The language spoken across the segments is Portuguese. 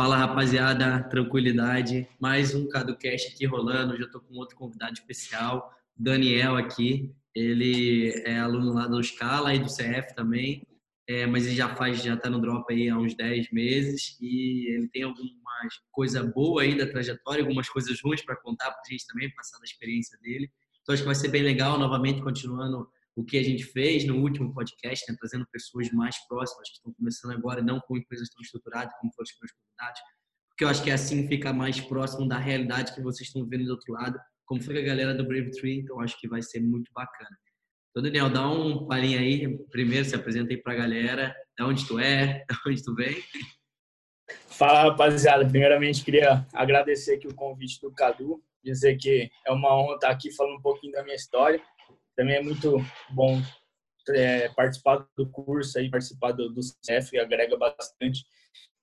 Fala rapaziada, tranquilidade. Mais um CaduCast aqui rolando. Já estou com outro convidado especial, Daniel aqui. Ele é aluno lá do Scala e do CF também, é, mas ele já faz, já está no Drop aí há uns 10 meses e ele tem alguma coisa boa aí da trajetória, algumas coisas ruins para contar para a gente também, passar da experiência dele. Então acho que vai ser bem legal, novamente continuando o que a gente fez no último podcast, né, trazendo pessoas mais próximas que estão começando agora, não com empresas tão estruturadas como foram os meus convidados, porque eu acho que assim fica mais próximo da realidade que vocês estão vendo do outro lado, como foi a galera do Brave Tree, então acho que vai ser muito bacana. Então, Daniel, dá um palhinho aí, primeiro se apresenta aí para a galera, de onde tu é, de onde tu vem. Fala, rapaziada. Primeiramente, queria agradecer aqui o convite do Cadu, dizer que é uma honra estar aqui falando um pouquinho da minha história também é muito bom é, participar do curso aí, participar do, do CEF, agrega bastante.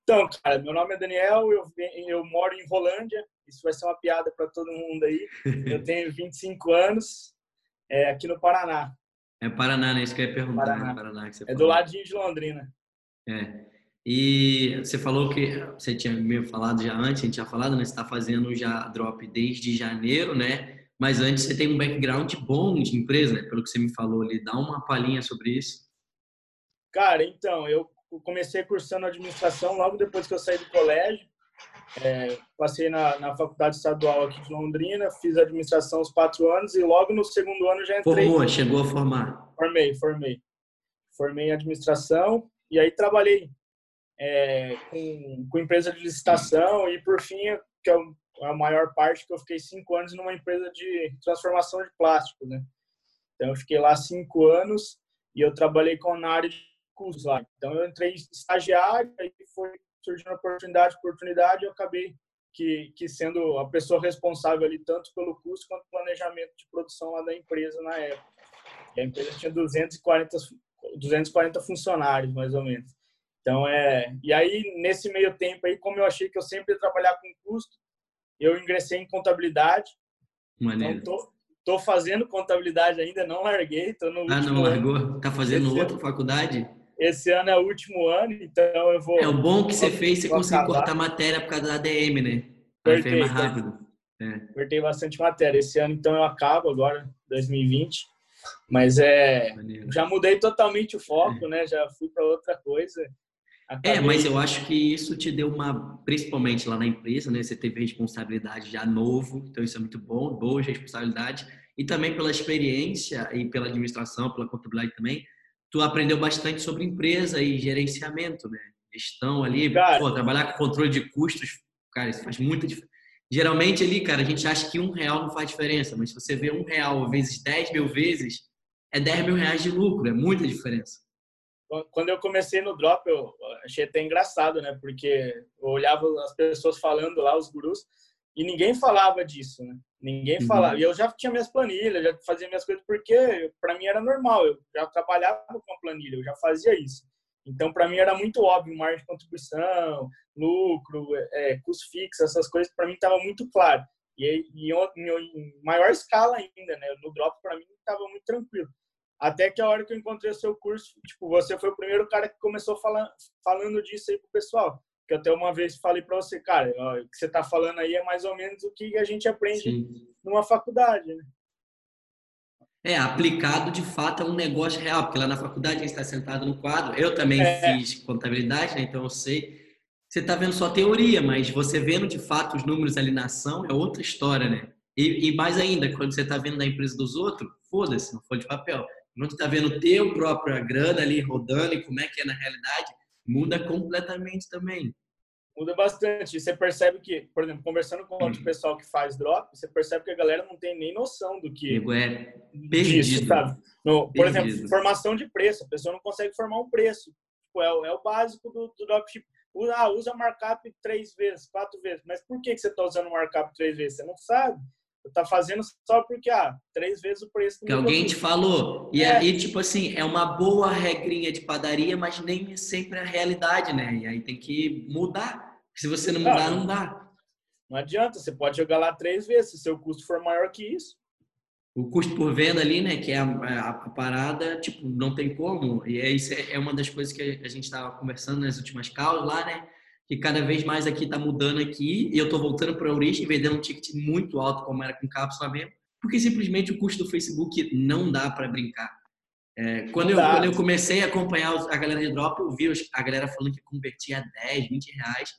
Então, cara, meu nome é Daniel, eu, eu moro em Rolândia, isso vai ser uma piada para todo mundo aí. Eu tenho 25 anos, é, aqui no Paraná. É Paraná, né? Isso que eu ia perguntar. Paraná. Paraná é do ladinho de Londrina. É. E você falou que você tinha me falado já antes, a gente tinha falado, né? Você está fazendo já drop desde janeiro, né? Mas antes você tem um background bom de empresa, né? pelo que você me falou ali. Dá uma palhinha sobre isso. Cara, então, eu comecei cursando administração logo depois que eu saí do colégio. É, passei na, na faculdade estadual aqui de Londrina, fiz administração os quatro anos e logo no segundo ano já entrei. Formou, chegou a formar? Formei, formei. Formei em administração e aí trabalhei é, com, com empresa de licitação e por fim, que é a maior parte que eu fiquei cinco anos numa empresa de transformação de plástico, né? Então eu fiquei lá cinco anos e eu trabalhei com na área de cursos lá. Então eu entrei estagiário e foi surgindo oportunidade, oportunidade, eu acabei que, que sendo a pessoa responsável ali tanto pelo curso quanto planejamento de produção lá da empresa na época. E a empresa tinha 240 240 funcionários mais ou menos. Então é, e aí nesse meio tempo aí, como eu achei que eu sempre ia trabalhar com custo, eu ingressei em contabilidade. Maneiro. Então, tô, tô fazendo contabilidade ainda, não larguei, tô no Ah, não largou? Ano. Tá fazendo esse outra ano, faculdade? Esse ano é o último ano, então eu vou... É, o bom que você fez, você conseguiu cortar matéria por causa da ADM, né? Ser mais rápido. É. Cortei bastante matéria. Esse ano, então, eu acabo agora, 2020. Mas é... Maneiro. Já mudei totalmente o foco, é. né? Já fui para outra coisa. É, mas eu acho que isso te deu uma, principalmente lá na empresa, né? Você teve responsabilidade já novo, então isso é muito bom, boa responsabilidade. E também pela experiência e pela administração, pela contabilidade também, tu aprendeu bastante sobre empresa e gerenciamento, né? Gestão ali, cara, pô, trabalhar com controle de custos, cara, isso faz muita diferença. Geralmente ali, cara, a gente acha que um real não faz diferença, mas se você vê um real vezes 10 mil vezes, é 10 mil reais de lucro, é muita diferença quando eu comecei no drop, eu achei até engraçado, né? Porque eu olhava as pessoas falando lá, os gurus, e ninguém falava disso, né? Ninguém uhum. falava. E eu já tinha minhas planilhas, já fazia minhas coisas, porque para mim era normal. Eu já trabalhava com a planilha, eu já fazia isso. Então, para mim era muito óbvio, margem de contribuição, lucro, é, custo fixo, essas coisas, para mim estava muito claro. E, e em, em, maior escala ainda, né? No drop, para mim, estava muito tranquilo. Até que a hora que eu encontrei o seu curso, tipo, você foi o primeiro cara que começou falando, falando disso aí pro pessoal. Que até uma vez falei para você, cara, ó, o que você tá falando aí é mais ou menos o que a gente aprende Sim. numa faculdade, né? É, aplicado de fato é um negócio real, porque lá na faculdade a gente está sentado no quadro. Eu também é. fiz contabilidade, né? então eu sei. Você está vendo só teoria, mas você vendo de fato os números ali na ação é outra história, né? E, e mais ainda, quando você está vendo da empresa dos outros, foda-se, não foi de papel. Quando tu está vendo teu própria grana ali rodando e como é que é na realidade, muda completamente também. Muda bastante. Você percebe que, por exemplo, conversando com outro pessoal que faz drop, você percebe que a galera não tem nem noção do que é perdido. Disso, sabe? No, por perdido. exemplo, formação de preço. A pessoa não consegue formar um preço. Tipo, é, o, é o básico do, do dropship. Ah, usa markup três vezes, quatro vezes. Mas por que, que você está usando markup três vezes? Você não sabe tá fazendo só porque, ah, três vezes o preço. Que alguém te falou. E é. aí, tipo assim, é uma boa regrinha de padaria, mas nem é sempre a realidade, né? E aí tem que mudar. Se você não mudar, não, não dá. Não adianta, você pode jogar lá três vezes, se seu custo for maior que isso. O custo por venda ali, né, que é a, a, parada, tipo, não tem como. E é, isso é, é uma das coisas que a gente estava conversando nas últimas calls lá, né? Que cada vez mais aqui está mudando aqui e eu estou voltando para a Eurist e vendendo um ticket muito alto, como era com cápsula mesmo, porque simplesmente o custo do Facebook não dá para brincar. É, quando, eu, quando eu comecei a acompanhar a galera de drop, eu vi a galera falando que convertia a 10, 20 reais.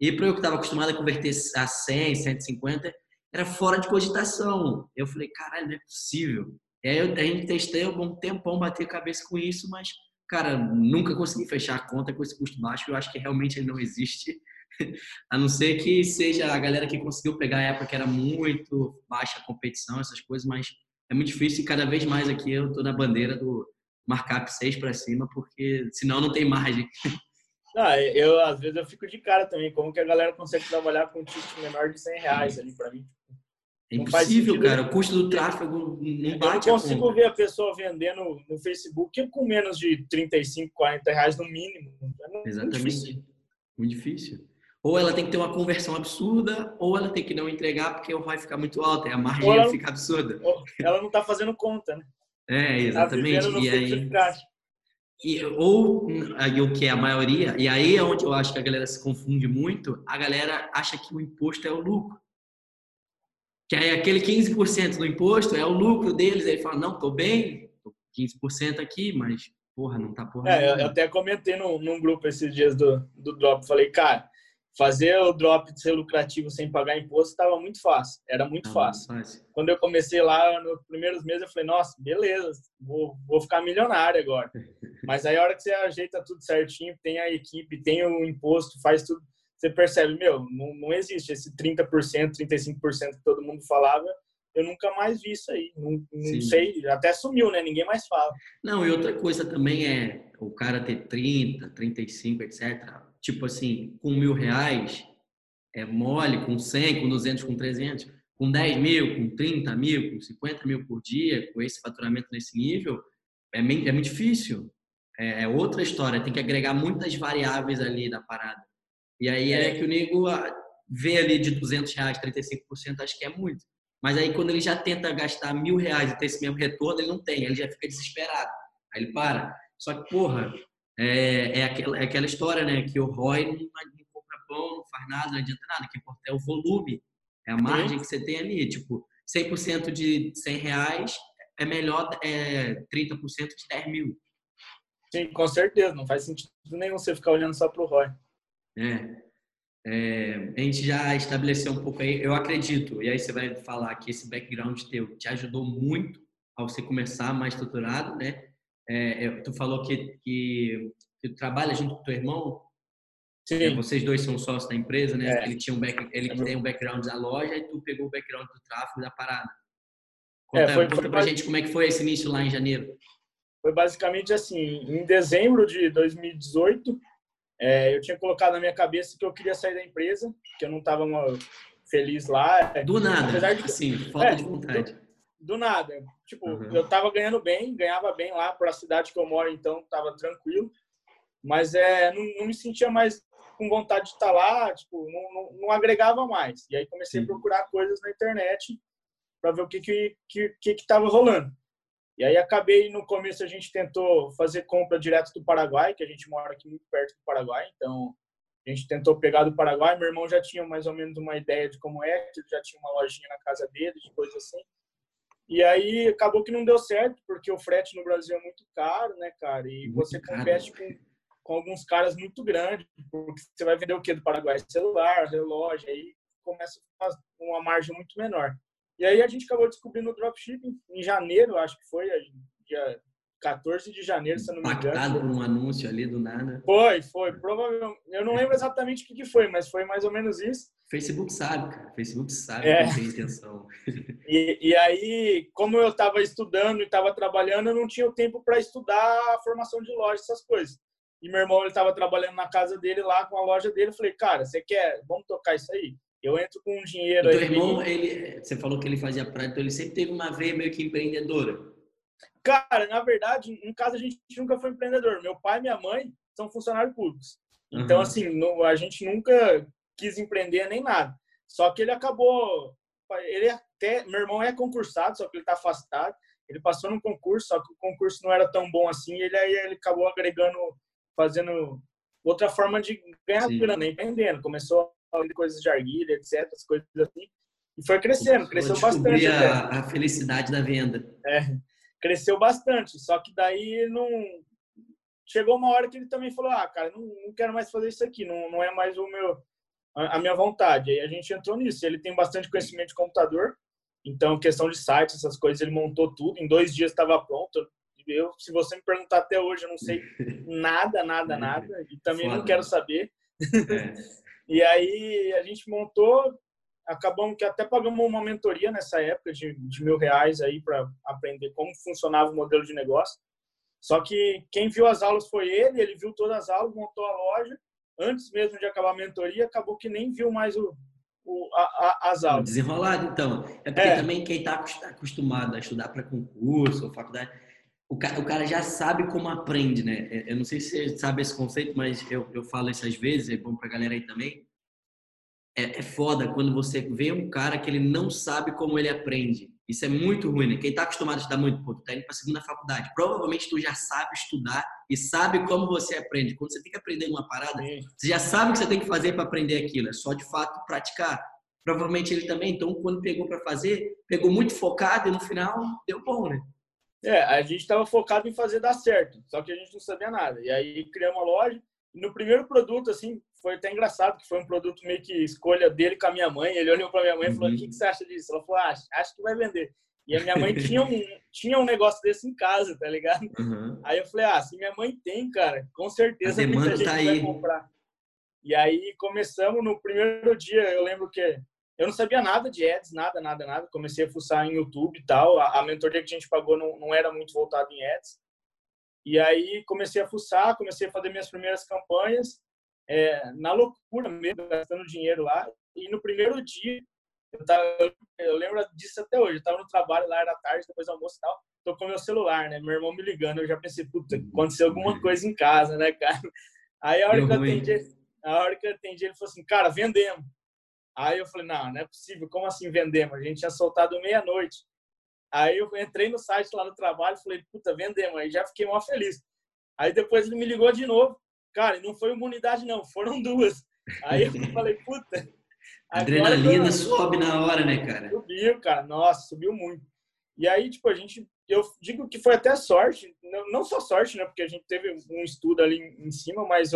E para eu que estava acostumado a converter a 100, 150, era fora de cogitação. Eu falei, caralho, não é possível. E aí eu, a gente testei um bom tempão, bater a cabeça com isso, mas, cara, nunca consegui fechar a conta com esse custo baixo. Eu acho que realmente ele não existe. a não ser que seja a galera que conseguiu pegar a época que era muito baixa a competição, essas coisas, mas é muito difícil e cada vez mais aqui eu tô na bandeira do markup 6 para cima, porque senão não tem margem. Ah, eu, às vezes, eu fico de cara também, como que a galera consegue trabalhar com um ticket menor de 100 reais ali para mim. É impossível, cara. O custo do tráfego não bate Eu não consigo a ver a pessoa vendendo no Facebook com menos de 35, 40 reais no mínimo. É Exatamente. Muito difícil. Muito difícil. Ou ela tem que ter uma conversão absurda, ou ela tem que não entregar porque o ROI fica muito alto, e a margem ela, fica absurda. Ela não está fazendo conta, né? É, tá exatamente. Tá e aí, e, ou aí, o que é a maioria, e aí é onde eu acho que a galera se confunde muito, a galera acha que o imposto é o lucro. Que aí aquele 15% do imposto é o lucro deles, aí fala, não, tô bem, tô 15% aqui, mas porra, não tá porra. É, eu até comentei num, num grupo esses dias do, do Drop, falei, cara, fazer o drop de ser lucrativo sem pagar imposto estava muito fácil, era muito ah, fácil. fácil. Quando eu comecei lá, nos primeiros meses, eu falei, nossa, beleza, vou, vou ficar milionário agora. Mas aí a hora que você ajeita tudo certinho, tem a equipe, tem o imposto, faz tudo, você percebe, meu, não, não existe esse 30%, 35% que todo mundo falava, eu nunca mais vi isso aí. Não, não sei, até sumiu, né? Ninguém mais fala. Não, e outra coisa também é o cara ter 30, 35, etc tipo assim, com mil reais é mole, com 100, com 200, com 300, com 10 mil, com 30 mil, com 50 mil por dia, com esse faturamento nesse nível, é, é muito difícil. É, é, outra história, tem que agregar muitas variáveis ali da parada. E aí é que o nego ah, vê ali de 200 reais, 35%, acho que é muito. Mas aí quando ele já tenta gastar mil reais e ter esse mesmo retorno, ele não tem, ele já fica desesperado. Aí ele para. Só que, porra, é, é, aquela, é aquela história, né? Que o ROI não, não compra pão, não faz nada, não adianta nada. O que importa é o volume, é a margem que você tem ali. Tipo, 100% de 100 reais é melhor é, 30% de 10 mil. Sim, com certeza. Não faz sentido nenhum você ficar olhando só para o ROI. É. é. A gente já estabeleceu um pouco aí, eu acredito, e aí você vai falar que esse background teu te ajudou muito ao você começar mais estruturado, né? É, é, tu falou que, que, que tu trabalha junto com teu irmão. Sim. É, vocês dois são sócios da empresa, né? É. Ele tinha um back, ele tem um background da loja e tu pegou o background do tráfego da parada. Conta, é, foi, conta foi, pra foi, gente como é que foi esse início lá em janeiro. Foi basicamente assim, em dezembro de 2018, é, eu tinha colocado na minha cabeça que eu queria sair da empresa, que eu não estava feliz lá. Do nada, apesar de, assim, falta é, de vontade. Do, do nada. Tipo, uhum. eu tava ganhando bem, ganhava bem lá para a cidade que eu moro, então tava tranquilo. Mas é, não, não me sentia mais com vontade de estar tá lá, tipo, não, não, não agregava mais. E aí comecei Sim. a procurar coisas na internet para ver o que que, que que que rolando. E aí acabei no começo a gente tentou fazer compra direto do Paraguai, que a gente mora aqui muito perto do Paraguai, então a gente tentou pegar do Paraguai. Meu irmão já tinha mais ou menos uma ideia de como é, ele já tinha uma lojinha na casa dele, de coisa assim. E aí acabou que não deu certo, porque o frete no Brasil é muito caro, né, cara? E muito você compete com, com alguns caras muito grandes, porque você vai vender o quê do Paraguai? Celular, relógio, aí começa uma margem muito menor. E aí a gente acabou descobrindo o dropshipping em janeiro, acho que foi, dia 14 de janeiro, se eu não me engano. Impactado por um anúncio ali do nada. Foi, foi. Provavelmente. Eu não lembro exatamente o que, que foi, mas foi mais ou menos isso. Facebook sabe, cara. Facebook sabe é. que tem intenção. E, e aí, como eu estava estudando e estava trabalhando, eu não tinha o tempo para estudar a formação de loja, essas coisas. E meu irmão, ele estava trabalhando na casa dele lá com a loja dele. Eu falei, cara, você quer? Vamos tocar isso aí? Eu entro com um dinheiro aí. Teu irmão, ele, você falou que ele fazia prática, então ele sempre teve uma veia meio que empreendedora. Cara, na verdade, em casa a gente nunca foi empreendedor. Meu pai e minha mãe são funcionários públicos. Então, uhum. assim, a gente nunca quis empreender nem nada. Só que ele acabou. Ele até. Meu irmão é concursado, só que ele está afastado. Ele passou no concurso, só que o concurso não era tão bom assim. Ele aí ele acabou agregando, fazendo outra forma de ganhar Sim. grana, empreendendo. Começou a vender coisas de arguilha, etc, as coisas assim. E foi crescendo, cresceu bastante. A, a felicidade da venda. É, cresceu bastante. Só que daí não. Chegou uma hora que ele também falou: ah, cara, não, não quero mais fazer isso aqui, não, não é mais o meu, a minha vontade. Aí a gente entrou nisso. Ele tem bastante conhecimento de computador, então questão de site, essas coisas, ele montou tudo. Em dois dias estava pronto. Eu, se você me perguntar até hoje, eu não sei nada, nada, nada. E também Foda. não quero saber. É. e aí a gente montou, acabamos que até pagamos uma mentoria nessa época de, de mil reais aí para aprender como funcionava o modelo de negócio. Só que quem viu as aulas foi ele, ele viu todas as aulas, montou a loja. Antes mesmo de acabar a mentoria, acabou que nem viu mais o, o a, a, as aulas. Desenrolado, então. É porque é. também quem está acostumado a estudar para concurso ou faculdade, o cara, o cara, já sabe como aprende, né? É, eu não sei se você sabe esse conceito, mas eu, eu falo isso às vezes, é bom para a galera aí também. É, é foda quando você vê um cara que ele não sabe como ele aprende. Isso é muito ruim, né? Quem está acostumado a estudar muito, pô, tu tá indo para a segunda faculdade. Provavelmente tu já sabe estudar e sabe como você aprende. Quando você tem que aprender uma parada, você já sabe o que você tem que fazer para aprender aquilo. É só de fato praticar. Provavelmente ele também. Então, quando pegou para fazer, pegou muito focado e no final deu bom, né? É, a gente estava focado em fazer dar certo, só que a gente não sabia nada. E aí criamos uma loja. No primeiro produto, assim, foi até engraçado, que foi um produto meio que escolha dele com a minha mãe. Ele olhou para minha mãe e falou: uhum. O que, que você acha disso? Ela falou: ah, acho que vai vender. E a minha mãe tinha um, tinha um negócio desse em casa, tá ligado? Uhum. Aí eu falei: Ah, se minha mãe tem, cara, com certeza muita gente tá vai comprar. E aí começamos no primeiro dia, eu lembro que eu não sabia nada de ads, nada, nada, nada. Comecei a fuçar em YouTube e tal. A, a mentoria que a gente pagou não, não era muito voltada em ads. E aí comecei a fuçar, comecei a fazer minhas primeiras campanhas, é, na loucura mesmo, gastando dinheiro lá. E no primeiro dia, eu, tava, eu lembro disso até hoje, eu estava no trabalho lá, era tarde, depois do almoço e tal, tô com meu celular, né? Meu irmão me ligando, eu já pensei, puta, aconteceu alguma coisa em casa, né, cara? Aí a hora, que eu atendi, a hora que eu atendi, ele falou assim, cara, vendemos. Aí eu falei, não, não é possível, como assim vendemos? A gente tinha soltado meia-noite. Aí eu entrei no site lá no trabalho e falei, puta, vendemos. Aí já fiquei mó feliz. Aí depois ele me ligou de novo. Cara, e não foi uma unidade, não, foram duas. Aí eu falei, puta. Adrenalina eu... sobe na hora, né, cara? Subiu, cara, nossa, subiu muito. E aí, tipo, a gente, eu digo que foi até sorte, não só sorte, né, porque a gente teve um estudo ali em cima, mas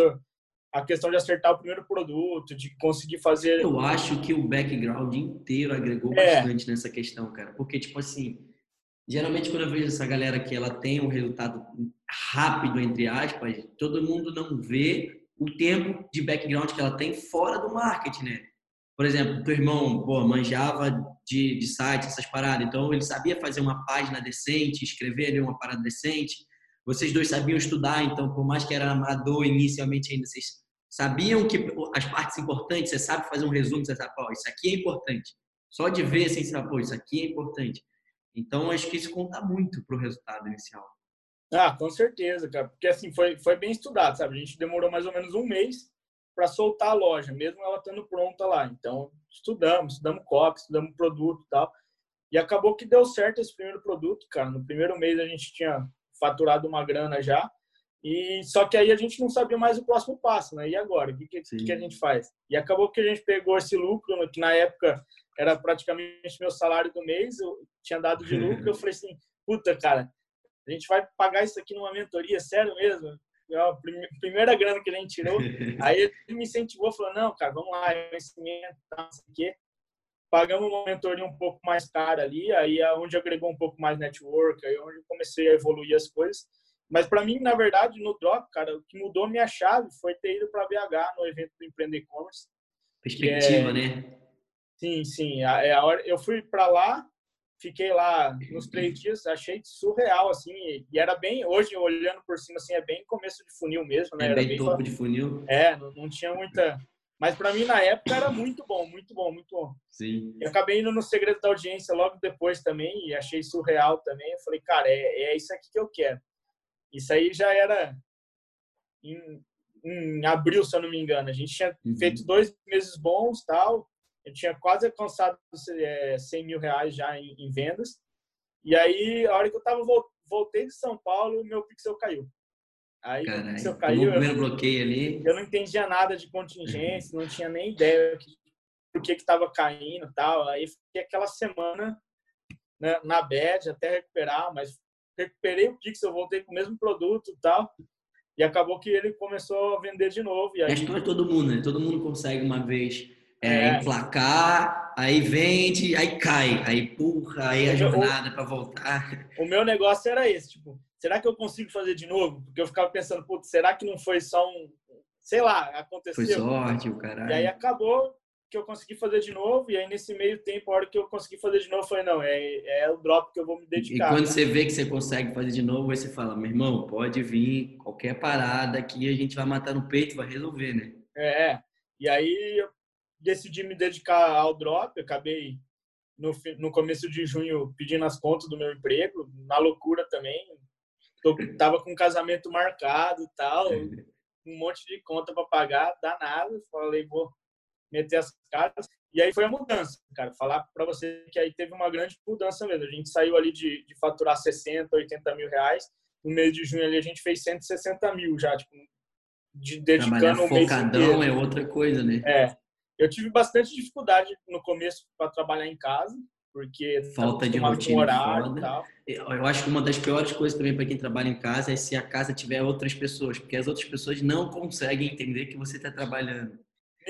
a questão de acertar o primeiro produto, de conseguir fazer. Eu acho que o background inteiro agregou é. bastante nessa questão, cara. Porque, tipo assim, geralmente quando eu vejo essa galera que ela tem um resultado rápido, entre aspas, todo mundo não vê o tempo de background que ela tem fora do marketing, né? Por exemplo, teu irmão, pô, manjava de, de site, essas paradas, então ele sabia fazer uma página decente, escrever ali uma parada decente. Vocês dois sabiam estudar, então, por mais que era amador inicialmente ainda, vocês sabiam que as partes importantes, você sabe fazer um resumo, você sabe, isso aqui é importante. Só de ver, assim, você sabe, isso aqui é importante. Então, acho que isso conta muito para o resultado inicial. Ah, com certeza, cara. Porque, assim, foi, foi bem estudado, sabe? A gente demorou mais ou menos um mês para soltar a loja, mesmo ela estando pronta lá. Então, estudamos, estudamos copy, estudamos produto e tal. E acabou que deu certo esse primeiro produto, cara. No primeiro mês a gente tinha faturado uma grana já. E só que aí a gente não sabia mais o próximo passo, né? E agora, o que, que, que, a gente faz? E acabou que a gente pegou esse lucro, que na época era praticamente meu salário do mês, eu tinha dado de lucro, eu falei assim, puta, cara, a gente vai pagar isso aqui numa mentoria, sério mesmo? É a primeira grana que a gente tirou. Aí ele me incentivou, falou, não, cara, vamos lá, investimento, não sei o quê. Pagamos uma mentoria um pouco mais cara ali, aí é onde agregou um pouco mais network, aí é onde comecei a evoluir as coisas. Mas para mim, na verdade, no Drop, cara, o que mudou minha chave foi ter ido para BH no evento do Empreender E-Commerce. Perspectiva, é... né? Sim, sim. A, é a hora, eu fui para lá, fiquei lá nos três dias, achei surreal, assim, e, era bem, hoje, olhando por cima, assim, é bem começo de funil mesmo, né? É bem, bem topo de funil. É, não, não tinha muita... Mas para mim, na época, era muito bom, muito bom, muito bom. Sim. Eu acabei indo no Segredo da Audiência logo depois também, e achei surreal também. Eu falei, cara, é, é isso aqui que eu quero. Isso aí já era em, em abril, se eu não me engano. A gente tinha uhum. feito dois meses bons, tal. Eu tinha quase alcançado é, 100 mil reais já em, em, vendas. E aí, a hora que eu tava voltei de São Paulo, meu pixel caiu. Aí se eu tomou caí, o eu, primeiro bloqueio ali. eu não entendia nada de contingência, não tinha nem ideia por que que tava caindo tal. Aí fiquei aquela semana né, na bad até recuperar, mas recuperei o Pix, eu voltei com o mesmo produto e tal. E acabou que ele começou a vender de novo. E É a aí, história de todo mundo, né? Todo mundo consegue uma vez é, É. emplacar, aí vende, aí cai, aí empurra, aí a jornada para voltar. o meu negócio era esse, tipo, será que eu consigo fazer de novo? Porque eu ficava pensando, putz, será que não foi só um, sei lá, aconteceu? Foi sorte, o E aí caralho. acabou que eu consegui fazer de novo, e aí nesse meio tempo, a hora que eu consegui fazer de novo, eu falei, não, é, é o drop que eu vou me E dedicar. quando você vê que você consegue fazer de novo, aí você fala, meu irmão, pode vir, qualquer parada aqui a gente vai matar no peito, vai resolver, né? É, é. e aí eu decidi me dedicar ao drop, eu acabei no, no começo de junho pedindo as contas do meu emprego, na loucura também, Tô, tava com um casamento marcado e tal, um monte de conta para pagar, danado, falei, vou meter as caras. E aí foi a mudança, cara. Falar para você que aí teve uma grande mudança mesmo. A gente saiu ali de, de faturar 60, 80 mil reais. No mês de junho ali a gente fez 160 mil já, tipo, de, dedicando o mês focadão inteiro. é outra coisa, né? É. Eu tive bastante dificuldade no começo para trabalhar em casa, porque Falta de rotina horário foda. e tal. Eu acho que uma das piores coisas também para quem trabalha em casa é se a casa tiver outras pessoas, porque as outras pessoas não conseguem entender que você está trabalhando.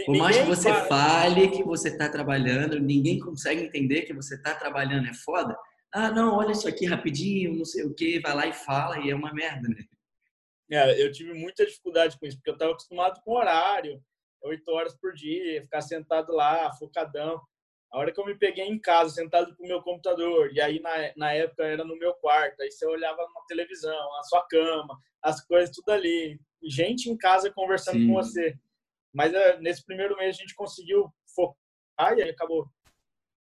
Por mais que você para- fale que você está trabalhando, ninguém consegue entender que você está trabalhando. É foda. Ah, não, olha isso aqui rapidinho, não sei o que, vai lá e fala e é uma merda, né? É, eu tive muita dificuldade com isso, porque eu estava acostumado com horário, oito horas por dia, ficar sentado lá, focadão. A hora que eu me peguei em casa, sentado com o meu computador, e aí na, na época era no meu quarto, aí você olhava na televisão, a sua cama, as coisas tudo ali, gente em casa conversando Sim. com você. Mas é, nesse primeiro mês a gente conseguiu focar e acabou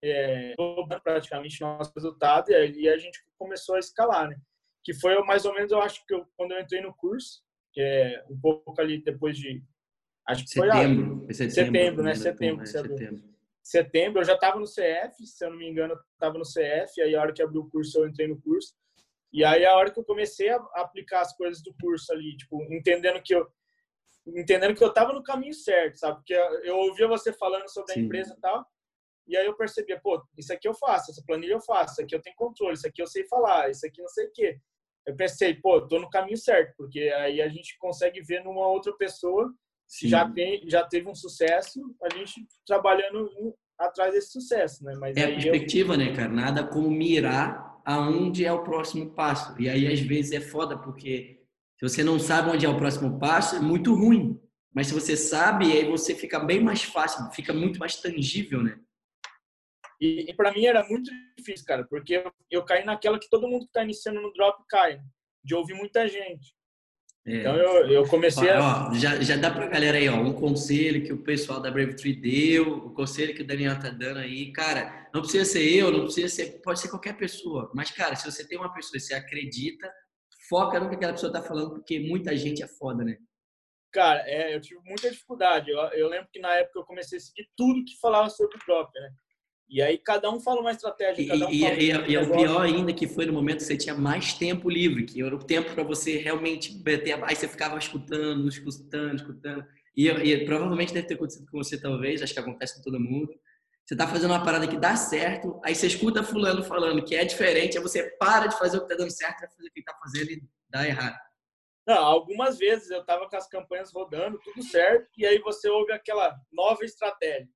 é, dobrando praticamente nosso resultado, e aí a gente começou a escalar, né? Que foi mais ou menos, eu acho que eu, quando eu entrei no curso, que é um pouco ali depois de. Acho que Setembro. Foi setembro, Setembro, né? Setembro, é, setembro. setembro. setembro, eu já estava no CF, se eu não me engano, estava no CF, aí a hora que abriu o curso, eu entrei no curso. E aí a hora que eu comecei a aplicar as coisas do curso ali, tipo, entendendo que eu entendendo que eu estava no caminho certo, sabe? Porque eu ouvia você falando sobre a Sim. empresa e tal, e aí eu percebia, pô, isso aqui eu faço, essa planilha eu faço, isso aqui eu tenho controle, isso aqui eu sei falar, isso aqui não sei o quê. Eu pensei, pô, tô no caminho certo, porque aí a gente consegue ver numa outra pessoa Sim. já tem já teve um sucesso a gente trabalhando atrás desse sucesso né mas É a aí eu, perspectiva, né, cara? Nada como mirar aonde é o próximo passo. E aí, às vezes, é foda, porque se você não sabe onde é o próximo passo, é muito ruim. Mas se você sabe, aí você fica bem mais fácil, fica muito mais tangível, né? e, e para mim era muito difícil cara porque eu, eu caí naquela que todo mundo que tá iniciando no drop cai de ouvir muita gente É. então eu, eu comecei a Ó, já, já dá pra galera aí, ó, um conselho que o pessoal da Brave Tree deu, o conselho que o Daniel tá dando aí, cara, não precisa ser eu, não precisa ser, pode ser qualquer pessoa, mas, cara, se você tem uma pessoa e você acredita, foca no que aquela pessoa tá falando, porque muita gente é foda, né? cara é, eu tive muita dificuldade eu, eu lembro que na época eu comecei a seguir tudo que falava sobre drop né e aí cada um fala uma estratégia E, cada um e, fala e, um e é o negócio. pior ainda que foi no momento que você tinha mais tempo livre, que era o tempo para você realmente meter a... Aí você ficava escutando, escutando, escutando. E, e provavelmente deve ter acontecido com você, talvez, acho que acontece com todo mundo. Você tá fazendo uma parada que dá certo, aí você escuta fulano falando que é diferente, aí você para de fazer o que tá dando certo, vai fazer o que tá fazendo e dá errado. Não, algumas vezes eu tava com as campanhas rodando, tudo certo, e aí você ouve aquela nova estratégia.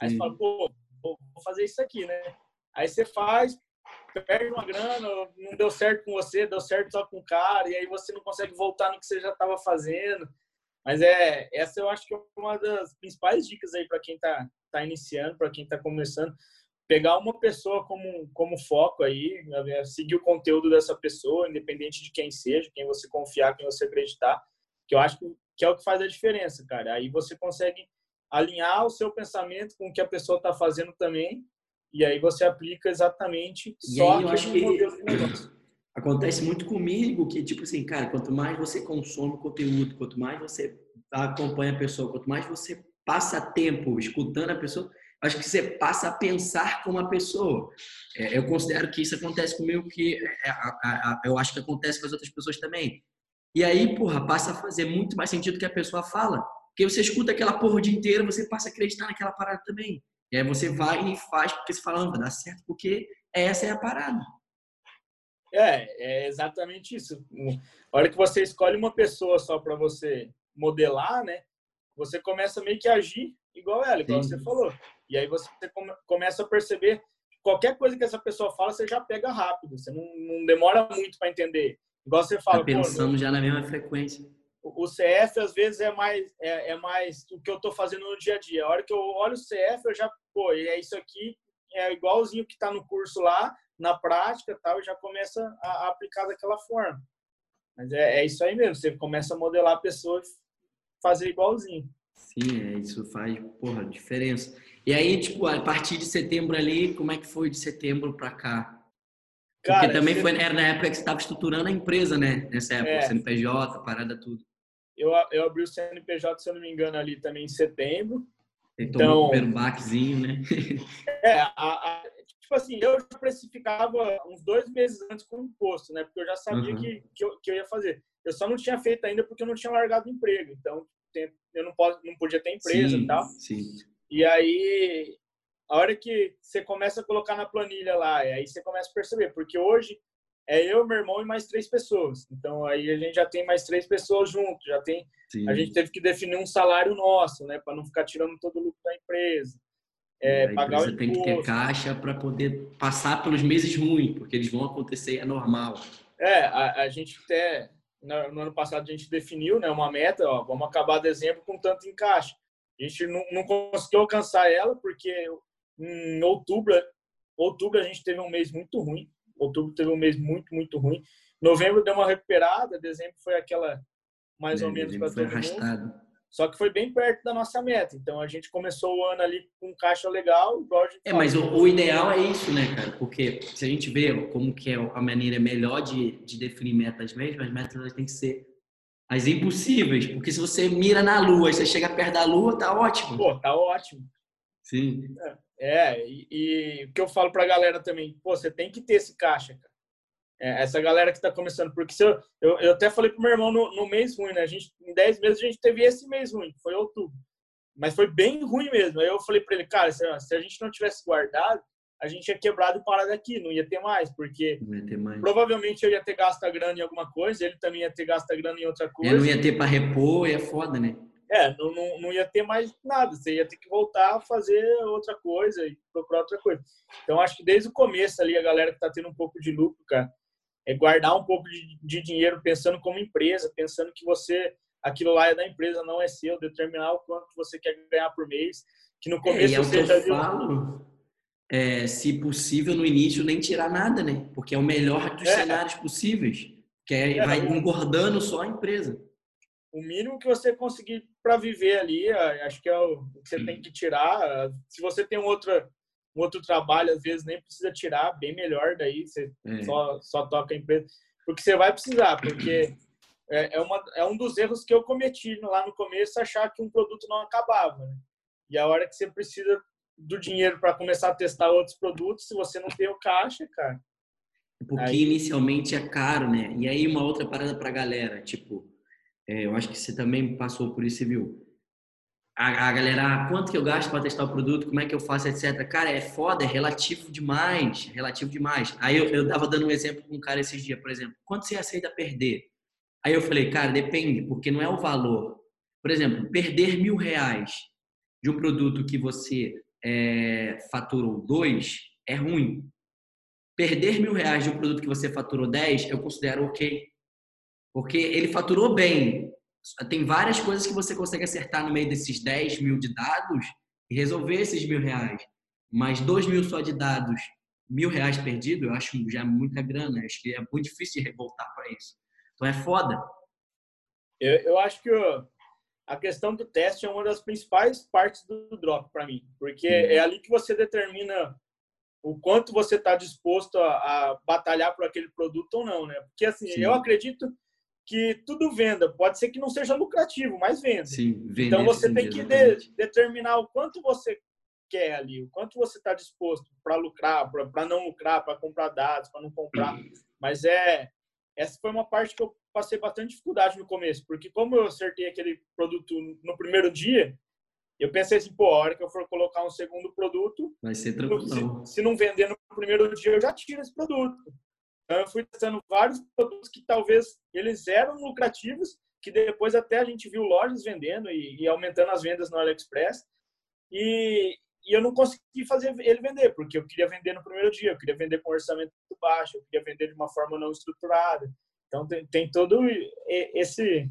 Aí Sim. você fala, pô, vou fazer isso aqui, né? Aí você faz, perde uma grana, não deu certo com você, deu certo só com o cara, e aí você não consegue voltar no que você já estava fazendo. Mas é, essa eu acho que é uma das principais dicas aí para quem tá, tá iniciando, para quem tá começando. Pegar uma pessoa como, como foco aí, né, seguir o conteúdo dessa pessoa, independente de quem seja, quem você confiar, quem você acreditar, que eu acho que, é o que faz a diferença, cara. Aí você consegue alinhar o seu pensamento com o que a pessoa está fazendo também, e aí você aplica exatamente E só aí eu acho que acontece muito comigo que, tipo assim, cara, quanto mais você consome conteúdo, quanto mais você acompanha a pessoa, quanto mais você passa tempo escutando a pessoa, acho que você passa a pensar como a pessoa. É, eu considero que isso acontece comigo, que é, a- a- a- eu acho que acontece com as outras pessoas também. E aí, porra, passa a fazer muito mais sentido que a pessoa fala. Porque você escuta aquela porra o dia inteiro, você passa a acreditar naquela parada também. E aí você vai e faz porque você fala, não, vai dar certo, porque essa é a parada. É, é exatamente isso. A hora que você escolhe uma pessoa só para você modelar, né? Você começa meio que a agir igual ela, igual Sim. você falou. E aí você começa a perceber qualquer coisa que essa pessoa fala, você já pega rápido. Você não, não demora muito para entender. Igual você fala. Tá pensando já na mesma frequência. O CF às vezes é mais é, é mais o que eu estou fazendo no dia a dia. A hora que eu olho o CF, eu já pô, é isso aqui é igualzinho que está no curso lá, na prática, tal, e já começa a, a aplicar daquela forma. Mas é, é, isso aí mesmo. Você começa a modelar a pessoa fazer igualzinho. Sim, é, isso faz, porra, diferença. E aí, tipo, a partir de setembro ali, como é que foi de setembro para cá? Porque Cara, também foi, era na época que você estava estruturando a empresa, né? Nessa época, é, CNPJ, parada tudo. Eu, eu abri o CNPJ, se eu não me engano, ali também em setembro. então, o primeiro baquezinho, né? é, a, a, tipo assim, eu já precificava uns dois meses antes com o imposto, né? Porque eu já sabia uhum. que, que eu, que, eu, ia fazer. Eu só não tinha feito ainda porque eu não tinha largado o emprego. Então, eu não, posso, não podia ter empresa sim, e tal. Sim. E aí, a hora que você começa a colocar na planilha lá, aí você começa a perceber, porque hoje é eu, meu irmão e mais três pessoas. Então aí a gente já tem mais três pessoas juntos, já tem. Sim. A gente teve que definir um salário nosso, né, para não ficar tirando todo o lucro da empresa. É, a pagar empresa o tem que ter caixa para poder passar pelos meses ruins, porque eles vão acontecer, é normal. É, a, a gente até no, no, ano passado a gente definiu, né, uma meta, ó, vamos acabar dezembro com tanto em caixa. A gente não, não conseguiu alcançar ela porque em outubro, outubro a gente teve um mês muito ruim. Outubro teve um mês muito, muito ruim. Novembro deu uma recuperada, dezembro foi aquela mais é, ou menos para todo arrastado. Só que foi bem perto da nossa meta. Então a gente começou o ano ali com um caixa legal. é, mas o, o, ideal é isso, né, cara? Porque se a gente vê como que é a maneira melhor de, de definir metas mesmo, as metas têm que ser as impossíveis, porque se você mira na lua e você chega perto da lua, tá ótimo. Pô, tá ótimo. Sim. É, é e, e, o que eu falo pra galera também, pô, você tem que ter esse caixa, cara. É, essa galera que tá começando, porque se eu, eu, eu até falei pro meu irmão no, no, mês ruim, né? A gente, em 10 meses a gente teve esse mês ruim, foi outubro. Mas foi bem ruim mesmo. Aí eu falei para ele, cara, se, se a gente não tivesse guardado, a gente ia quebrado e parado aqui, não ia ter mais, porque ter mais. provavelmente eu ia ter gasto a grana em alguma coisa, ele também ia ter gasto a grana em outra coisa. É, não ia ter para repor, é foda, né? É, não, não, não ia ter mais nada, você ia ter que voltar a fazer outra coisa e procurar outra coisa. Então, acho que desde o começo ali, a galera que está tendo um pouco de lucro, cara, é guardar um pouco de, de dinheiro pensando como empresa, pensando que você, aquilo lá é da empresa, não é seu, determinar o quanto você quer ganhar por mês, que no começo é, é você já viu... Falo é, se possível, no início, nem tirar nada, né? Porque é o melhor dos é. cenários possíveis. Que é, é, vai engordando só a empresa. O mínimo que você conseguir para viver ali, acho que é o que você Sim. tem que tirar. Se você tem outro, um outro trabalho, às vezes nem precisa tirar, bem melhor daí, você é. só, só toca a empresa. Porque você vai precisar, porque é, é, uma, é um dos erros que eu cometi lá no começo, achar que um produto não acabava. Né? E a hora que você precisa do dinheiro para começar a testar outros produtos se você não tem o caixa, cara. Porque aí... inicialmente é caro, né? E aí uma outra parada para a galera, tipo, é, eu acho que você também passou por isso, viu? A, a galera, ah, quanto que eu gasto para testar o produto, como é que eu faço, etc. Cara, é foda, é relativo demais, relativo demais. Aí eu, eu tava dando um exemplo com um cara esses dias, por exemplo, quanto você aceita perder? Aí eu falei, cara, depende, porque não é o valor. Por exemplo, perder mil reais de um produto que você é, faturou 2 é ruim. Perder mil reais de um produto que você faturou 10, eu considero ok. Porque ele faturou bem. Tem várias coisas que você consegue acertar no meio desses 10 mil de dados e resolver esses mil reais. Mas 2 mil só de dados, mil reais perdido, eu acho já muita grana. Acho que é muito difícil de revoltar para isso. Então é foda. Eu, eu acho que a questão do teste é uma das principais partes do drop para mim, porque é ali que você determina o quanto você está disposto a, a, batalhar por aquele produto ou não, né? Porque assim, Sim. eu acredito que tudo venda, pode ser que não seja lucrativo, mas venda. Sim, então você tem que de, determinar o quanto você quer ali, o quanto você está disposto para lucrar, para não lucrar, para comprar dados, para não comprar. Mas é essa foi uma parte que eu passei bastante dificuldade no começo, porque como eu acertei aquele produto no primeiro dia, eu pensei assim, pô, a hora que eu for colocar um segundo produto, vai ser tranquilo. Se, se não vender no primeiro dia, eu já tiro esse produto. Então, eu fui testando vários produtos que talvez eles eram lucrativos, que depois até a gente viu lojas vendendo e, e aumentando as vendas no AliExpress. E, e eu não consegui fazer ele vender, porque eu queria vender no primeiro dia, eu queria vender com orçamento muito baixo, eu queria vender de uma forma não estruturada. Então tem, tem todo esse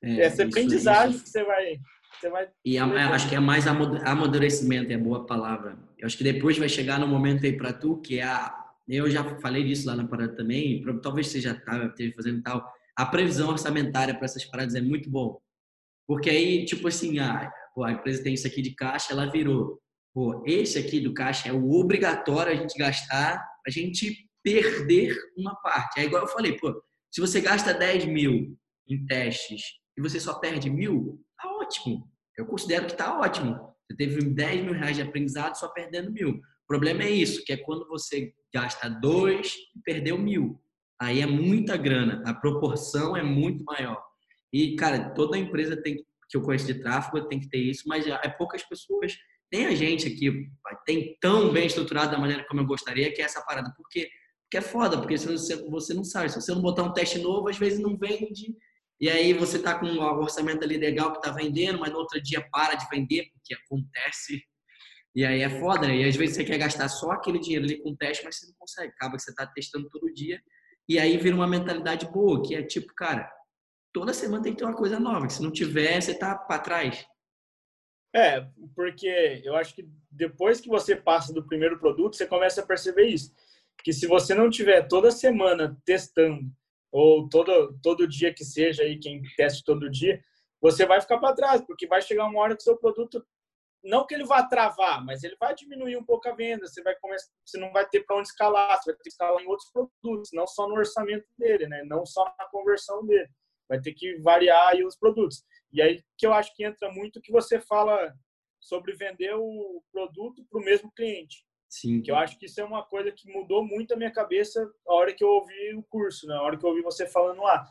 é, essa aprendizagem isso. que você vai você vai e a, acho que é mais amadurecimento é a boa palavra. Eu acho que depois vai chegar no momento aí para tu que é a eu já falei disso lá na parada também, talvez você já estava fazendo tal. A previsão orçamentária para essas paradas é muito bom. Porque aí, tipo assim, a, a empresa tem isso aqui de caixa, ela virou pô, esse aqui do caixa é o obrigatório a gente gastar, a gente perder uma parte. É igual eu falei, pô, se você gasta 10 mil em testes e você só perde mil, tá ótimo. Eu considero que tá ótimo. Você teve 10 mil reais de aprendizado só perdendo mil. O problema é isso, que é quando você gasta dois e perdeu mil. Aí é muita grana, a proporção é muito maior. E, cara, toda empresa tem que eu conheço de tráfego tem que ter isso, mas é poucas pessoas nem a gente aqui tem tão bem estruturado da maneira como eu gostaria, que é essa parada. Porque, porque é foda, porque você, você não sabe. Se você não botar um teste novo, às vezes não vende. E aí você tá com um orçamento ali legal que tá vendendo, mas no outro dia para de vender, porque acontece. E aí é foda, né? E às vezes você quer gastar só aquele dinheiro ali com teste, mas você não consegue. Acaba que você tá testando todo dia. E aí vira uma mentalidade boa, que é tipo, cara, toda semana tem que ter uma coisa nova. Que se não tiver, você tá para trás. É, porque eu acho que depois que você passa do primeiro produto, você começa a perceber isso. Que se você não tiver toda semana testando, ou todo, todo dia que seja aí, quem teste todo dia, você vai ficar para trás, porque vai chegar uma hora que o seu produto, não que ele vá travar, mas ele vai diminuir um pouco a venda, você vai começar, você não vai ter para onde escalar, você vai ter que escalar em outros produtos, não só no orçamento dele, né? não só na conversão dele. Vai ter que variar aí os produtos. E aí que eu acho que entra muito que você fala sobre vender o produto para o mesmo cliente. Sim. Que eu acho que isso é uma coisa que mudou muito a minha cabeça a hora que eu ouvi o curso, né? a hora que eu ouvi você falando lá.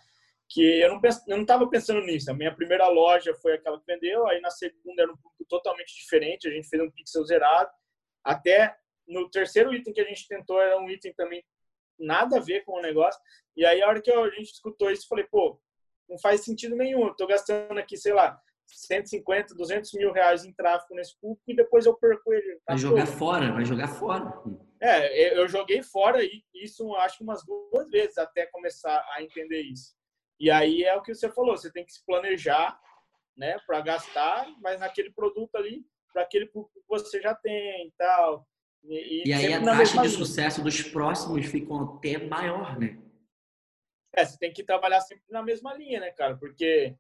Que eu não estava eu não pensando nisso. A minha primeira loja foi aquela que vendeu, aí na segunda era um público totalmente diferente, a gente fez um pixel zerado. Até no terceiro item que a gente tentou era um item também nada a ver com o negócio. E aí a hora que a gente escutou isso, falei, pô, não faz sentido nenhum. Eu tô gastando aqui, sei lá, 150, 200 mil reais em tráfego nesse público e depois eu perco ele. Vai jogar fora, vai jogar fora. É, eu joguei fora e isso acho que umas duas vezes até começar a entender isso. E aí é o que você falou, você tem que se planejar, né, para gastar, mas naquele produto ali, para aquele público que você já tem e tal. E, e aí a taxa de sucesso dos próximos ficam até maior, né? É, você tem que trabalhar sempre na mesma linha, né, cara? Porque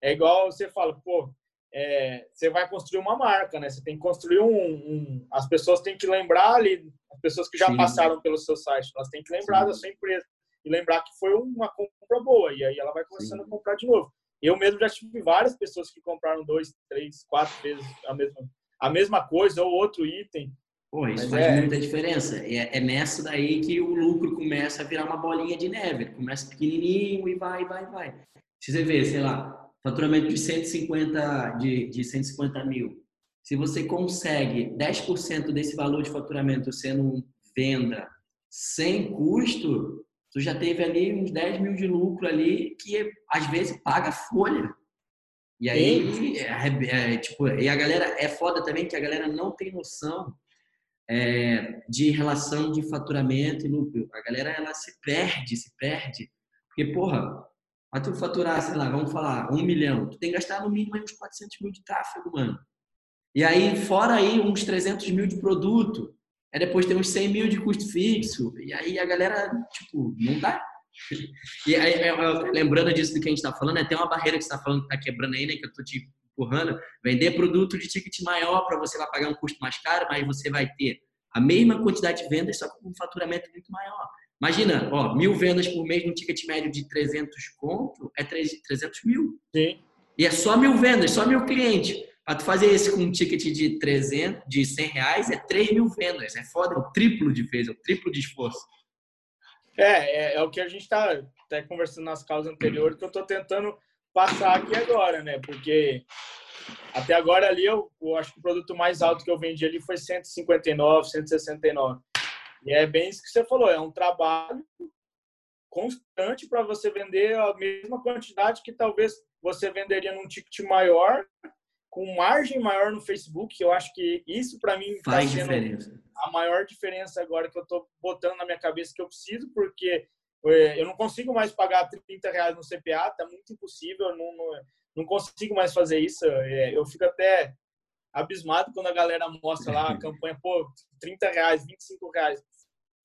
é igual você fala, pô, é, você vai construir uma marca, né? Você tem que construir um, um, As pessoas têm que lembrar ali, as pessoas que já Sim. passaram pelo seu site, elas têm que lembrar Sim. da sua empresa e lembrar que foi uma compra boa. E aí ela vai começando Sim. a comprar de novo. Eu mesmo já tive várias pessoas que compraram dois, três, quatro vezes a mesma, a mesma coisa ou outro item Pô, isso Mas faz é... muita diferença. É, é, nessa daí que o lucro começa a virar uma bolinha de neve. começa pequenininho e vai, vai, vai. Se você vê, sei lá, faturamento de 150, de, de 150 mil. Se você consegue 10% desse valor de faturamento sendo venda sem custo, tu já teve ali uns 10 mil de lucro ali que às vezes paga folha. E aí, é, é, tipo, e a galera, é foda também que a galera não tem noção é, de relação de faturamento e lucro. A galera ela se perde, se perde. Porque, porra, para tu faturar, sei lá, vamos falar, um milhão, tu tem que gastar no mínimo uns 400 mil de tráfego, mano. E aí, fora aí uns 300 mil de produto, aí depois tem uns 100 mil de custo fixo, e aí a galera, tipo, não dá. E aí, lembrando disso do que a gente está falando, é, tem uma barreira que você está falando que está quebrando aí, né, que eu tô te empurrando, vender produto de ticket maior para você vai pagar um custo mais caro, mas você vai ter a mesma quantidade de vendas, só com um faturamento muito maior. Imagina, ó, mil vendas por mês no ticket médio de 300 conto, é 300 mil. Sim. E é só mil vendas, só mil clientes. Para tu fazer isso com um ticket de 300, de 100 reais, é 3 mil vendas. É foda, é o triplo de vez, é o triplo de esforço. É, é, é o que a gente está até conversando nas causas anteriores, que eu estou tentando passar aqui agora, né? Porque até agora ali eu, eu, acho que o produto mais alto que eu vendi ali foi 159, 169. E é bem isso que você falou, é um trabalho constante para você vender a mesma quantidade que talvez você venderia num ticket maior, com margem maior no Facebook. Eu acho que isso para mim tá faz tá diferença. A maior diferença agora que eu estou botando na minha cabeça que eu preciso, porque é, eu não consigo mais pagar 30 reais no CPA, tá muito impossível, não, não, não consigo mais fazer isso. É, eu fico até abismado quando a galera mostra lá a campanha, pô, 30 reais, 25 reais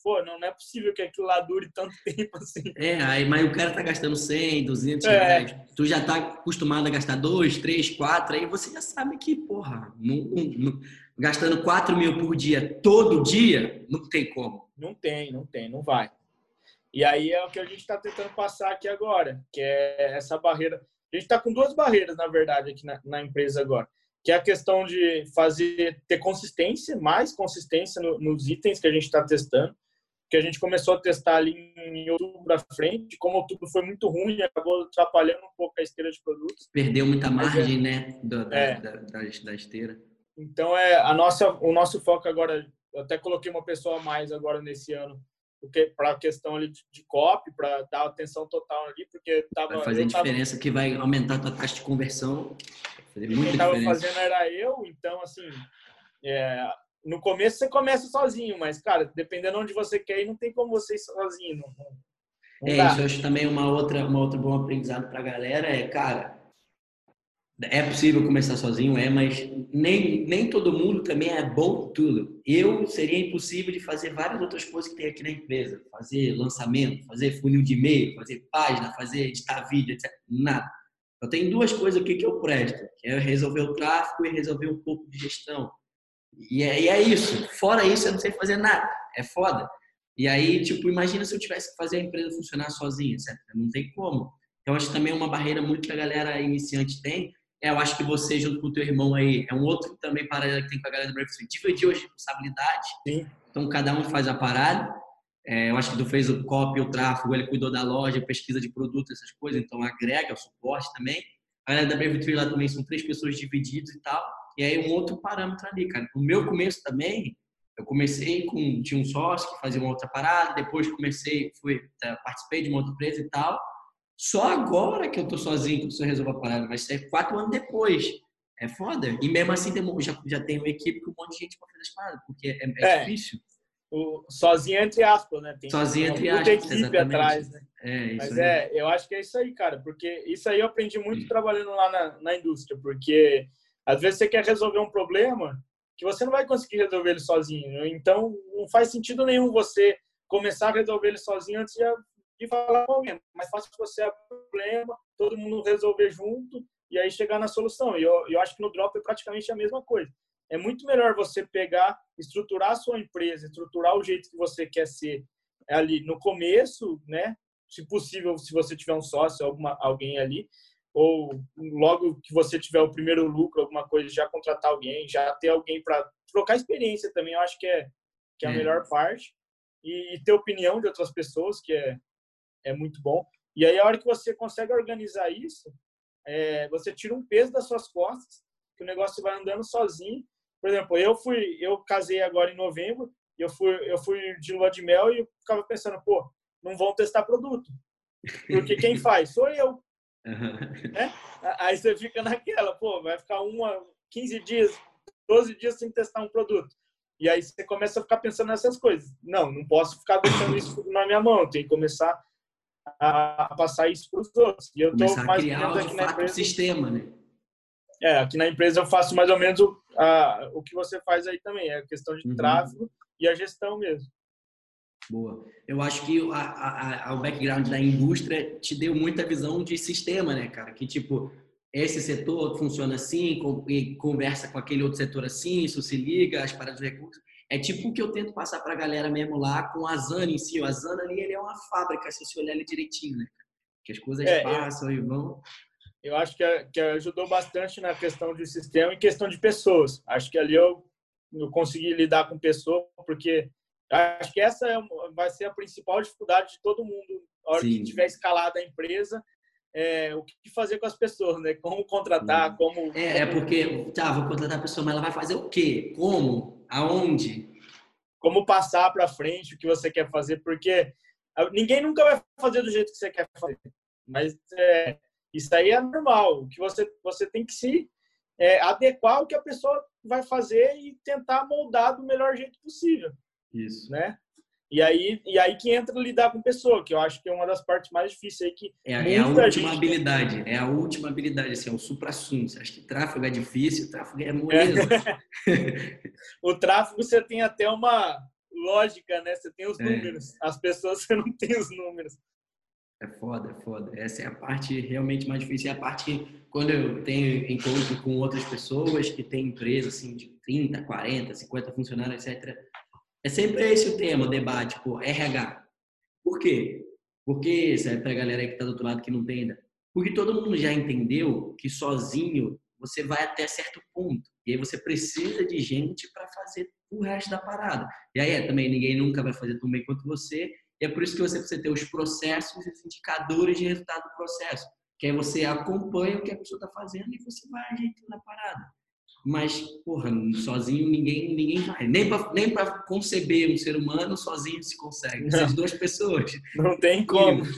pô, não, não, é possível que aquilo lá dure tanto tempo assim. É, aí, mas o cara tá gastando 100, 200 é. reais. Tu já tá acostumado a gastar 2, 3, 4, aí você já sabe que, porra, não, não, gastando 4 mil por dia, todo dia, não tem como. Não tem, não tem, não vai. E aí é o que a gente está tentando passar aqui agora, que é essa barreira. A gente está com duas barreiras, na verdade, aqui na, na empresa agora que é a questão de fazer ter consistência, mais consistência no, nos itens que a gente está testando que a gente começou a testar ali em outubro à frente. Como outubro foi muito ruim, acabou atrapalhando um pouco a esteira de produtos. Perdeu muita é margem, é, né, da, é. da, da, da, esteira. Então, é a nossa, o nosso foco agora, eu até coloquei uma pessoa a mais agora nesse ano, para a questão ali de, de copy, para dar atenção total ali, porque tava, vai fazer diferença tava, que vai aumentar a tua taxa de conversão. Fazer muita quem estava fazendo era eu, então assim, é, no começo você começa sozinho, mas, cara, dependendo de onde você quer ir, não tem como você ir sozinho. Não, não é, dá. isso eu acho também uma outra, uma outra bom aprendizado pra galera é, cara, é possível começar sozinho, é, mas nem, nem todo mundo também é bom tudo. Eu seria impossível de fazer várias outras coisas que tem aqui na empresa. Fazer lançamento, fazer funil de e-mail, fazer página, fazer editar vídeo, etc. Nada. Eu tenho duas coisas aqui que eu presto, que é resolver o tráfego e resolver um pouco de gestão. E é, e é isso. Fora isso, eu não sei fazer nada. É foda. E aí, tipo, imagina se eu tivesse que fazer a empresa funcionar sozinha, certo? Não tem como. Então, acho que também é uma barreira muito que a galera iniciante tem. É, eu acho que você, junto com o teu irmão aí, é um outro também paralelo que tem com a galera do Breakfast. Dividir as responsabilidades. Sim. Então, cada um faz a parada. É, eu acho que tu fez o copy, o tráfego, ele cuidou da loja, pesquisa de produto, essas coisas. Então, agrega o suporte também. A galera da Tree lá também são três pessoas divididas e tal. E aí um outro parâmetro ali, cara. O meu começo também, eu comecei com tinha um sócio que fazia uma outra parada, depois comecei, fui tá, participei de uma outra empresa e tal. Só agora que eu tô sozinho que eu resolvo a parada, mas é quatro anos depois. É foda. E mesmo assim já, já tem uma equipe com um monte de gente para fazer as paradas, porque é, é, é. difícil. O, sozinho entre aspas, né? Tem sozinho entre aspas, equipe exatamente. atrás, né? É, Mas aí. é, eu acho que é isso aí, cara, porque isso aí eu aprendi muito trabalhando lá na, na indústria, porque às vezes você quer resolver um problema que você não vai conseguir resolver ele sozinho. Então, não faz sentido nenhum você começar a resolver ele sozinho antes de, falar com alguém. Mas fácil você abrir o problema, todo mundo resolver junto e aí chegar na solução. E eu, eu acho que no Drop é praticamente a mesma coisa. É muito melhor você pegar, estruturar a sua empresa, estruturar o jeito que você quer ser ali no começo, né? Se possível, se você tiver um sócio, alguma, alguém ali, ou logo que você tiver o primeiro lucro, alguma coisa, já contratar alguém, já ter alguém para trocar experiência também, eu acho que é, que é a é. melhor parte. E, e, ter opinião de outras pessoas, que é, é muito bom. E aí, a hora que você consegue organizar isso, é, você tira um peso das suas costas, que o negócio vai andando sozinho. Por exemplo, eu fui, eu casei agora em novembro, eu fui, eu fui de lua de mel e eu ficava pensando, pô, não vão testar produto. Porque quem faz? Sou eu. Uhum. Né? Aí você fica naquela, pô, vai ficar uma, 15 dias, 12 dias sem testar um produto. E aí você começa a ficar pensando nessas coisas. Não, não posso ficar deixando isso na minha mão, tem que começar a passar isso para os outros. E eu tô mais ou menos aqui na empresa. sistema, né? É, aqui na empresa eu faço mais ou menos o, a, o que você faz aí também, é a questão de uhum. tráfego e a gestão mesmo. Boa. Eu acho que a, a, a, o background da indústria te deu muita visão de sistema, né, cara? Que tipo, esse setor funciona assim, e conversa com aquele outro setor assim, isso se liga, as paradas de recursos. É tipo o que eu tento passar para a galera mesmo lá com a Zana em si. A Zana ali ele é uma fábrica, se você olhar ele direitinho, né? Que as coisas é, passam e vão. Eu acho que, que ajudou bastante na questão de sistema e questão de pessoas. Acho que ali eu, eu consegui lidar com pessoas, porque Acho que essa é vai ser a principal dificuldade de todo mundo na hora Sim. que tiver escalada a empresa. É, o que fazer com as pessoas, né? Como contratar, como... É, é porque, tá, vou contratar a pessoa, mas ela vai fazer o quê? Como? Aonde? Como passar para frente o que você quer fazer, porque ninguém nunca vai fazer do jeito que você quer fazer. Mas é, isso aí é normal. O que você, você tem que se é, adequar ao que a pessoa vai fazer e tentar moldar do melhor jeito possível. Isso. Né? E aí, e aí que entra lidar com pessoa, que eu acho que é uma das partes mais difíceis aí que. É, é a última habilidade, é a última habilidade, assim, é o supra-sumo. Você acha que tráfego é difícil, tráfego é moleza. É. o tráfego você tem até uma lógica, né? Você tem os é. números. As pessoas você não tem os números. É foda, é foda. Essa é a parte realmente mais difícil. É a parte que, quando eu tenho encontro com outras pessoas que têm empresa assim, de 30, 40, 50 funcionários, etc., é sempre esse o tema, o debate, tipo, RH. Por quê? Porque, sabe, para a galera que está do outro lado que não entenda, porque todo mundo já entendeu que sozinho você vai até certo ponto. E aí você precisa de gente para fazer o resto da parada. E aí é, também ninguém nunca vai fazer tão bem quanto você e é por isso que você precisa ter os processos e os indicadores de resultado do processo. Que aí você acompanha o que a pessoa está fazendo e você vai ajeitando a parada. Mas, porra, sozinho ninguém, ninguém vai. Nem para nem conceber um ser humano, sozinho se consegue. Essas duas pessoas. Não tem como.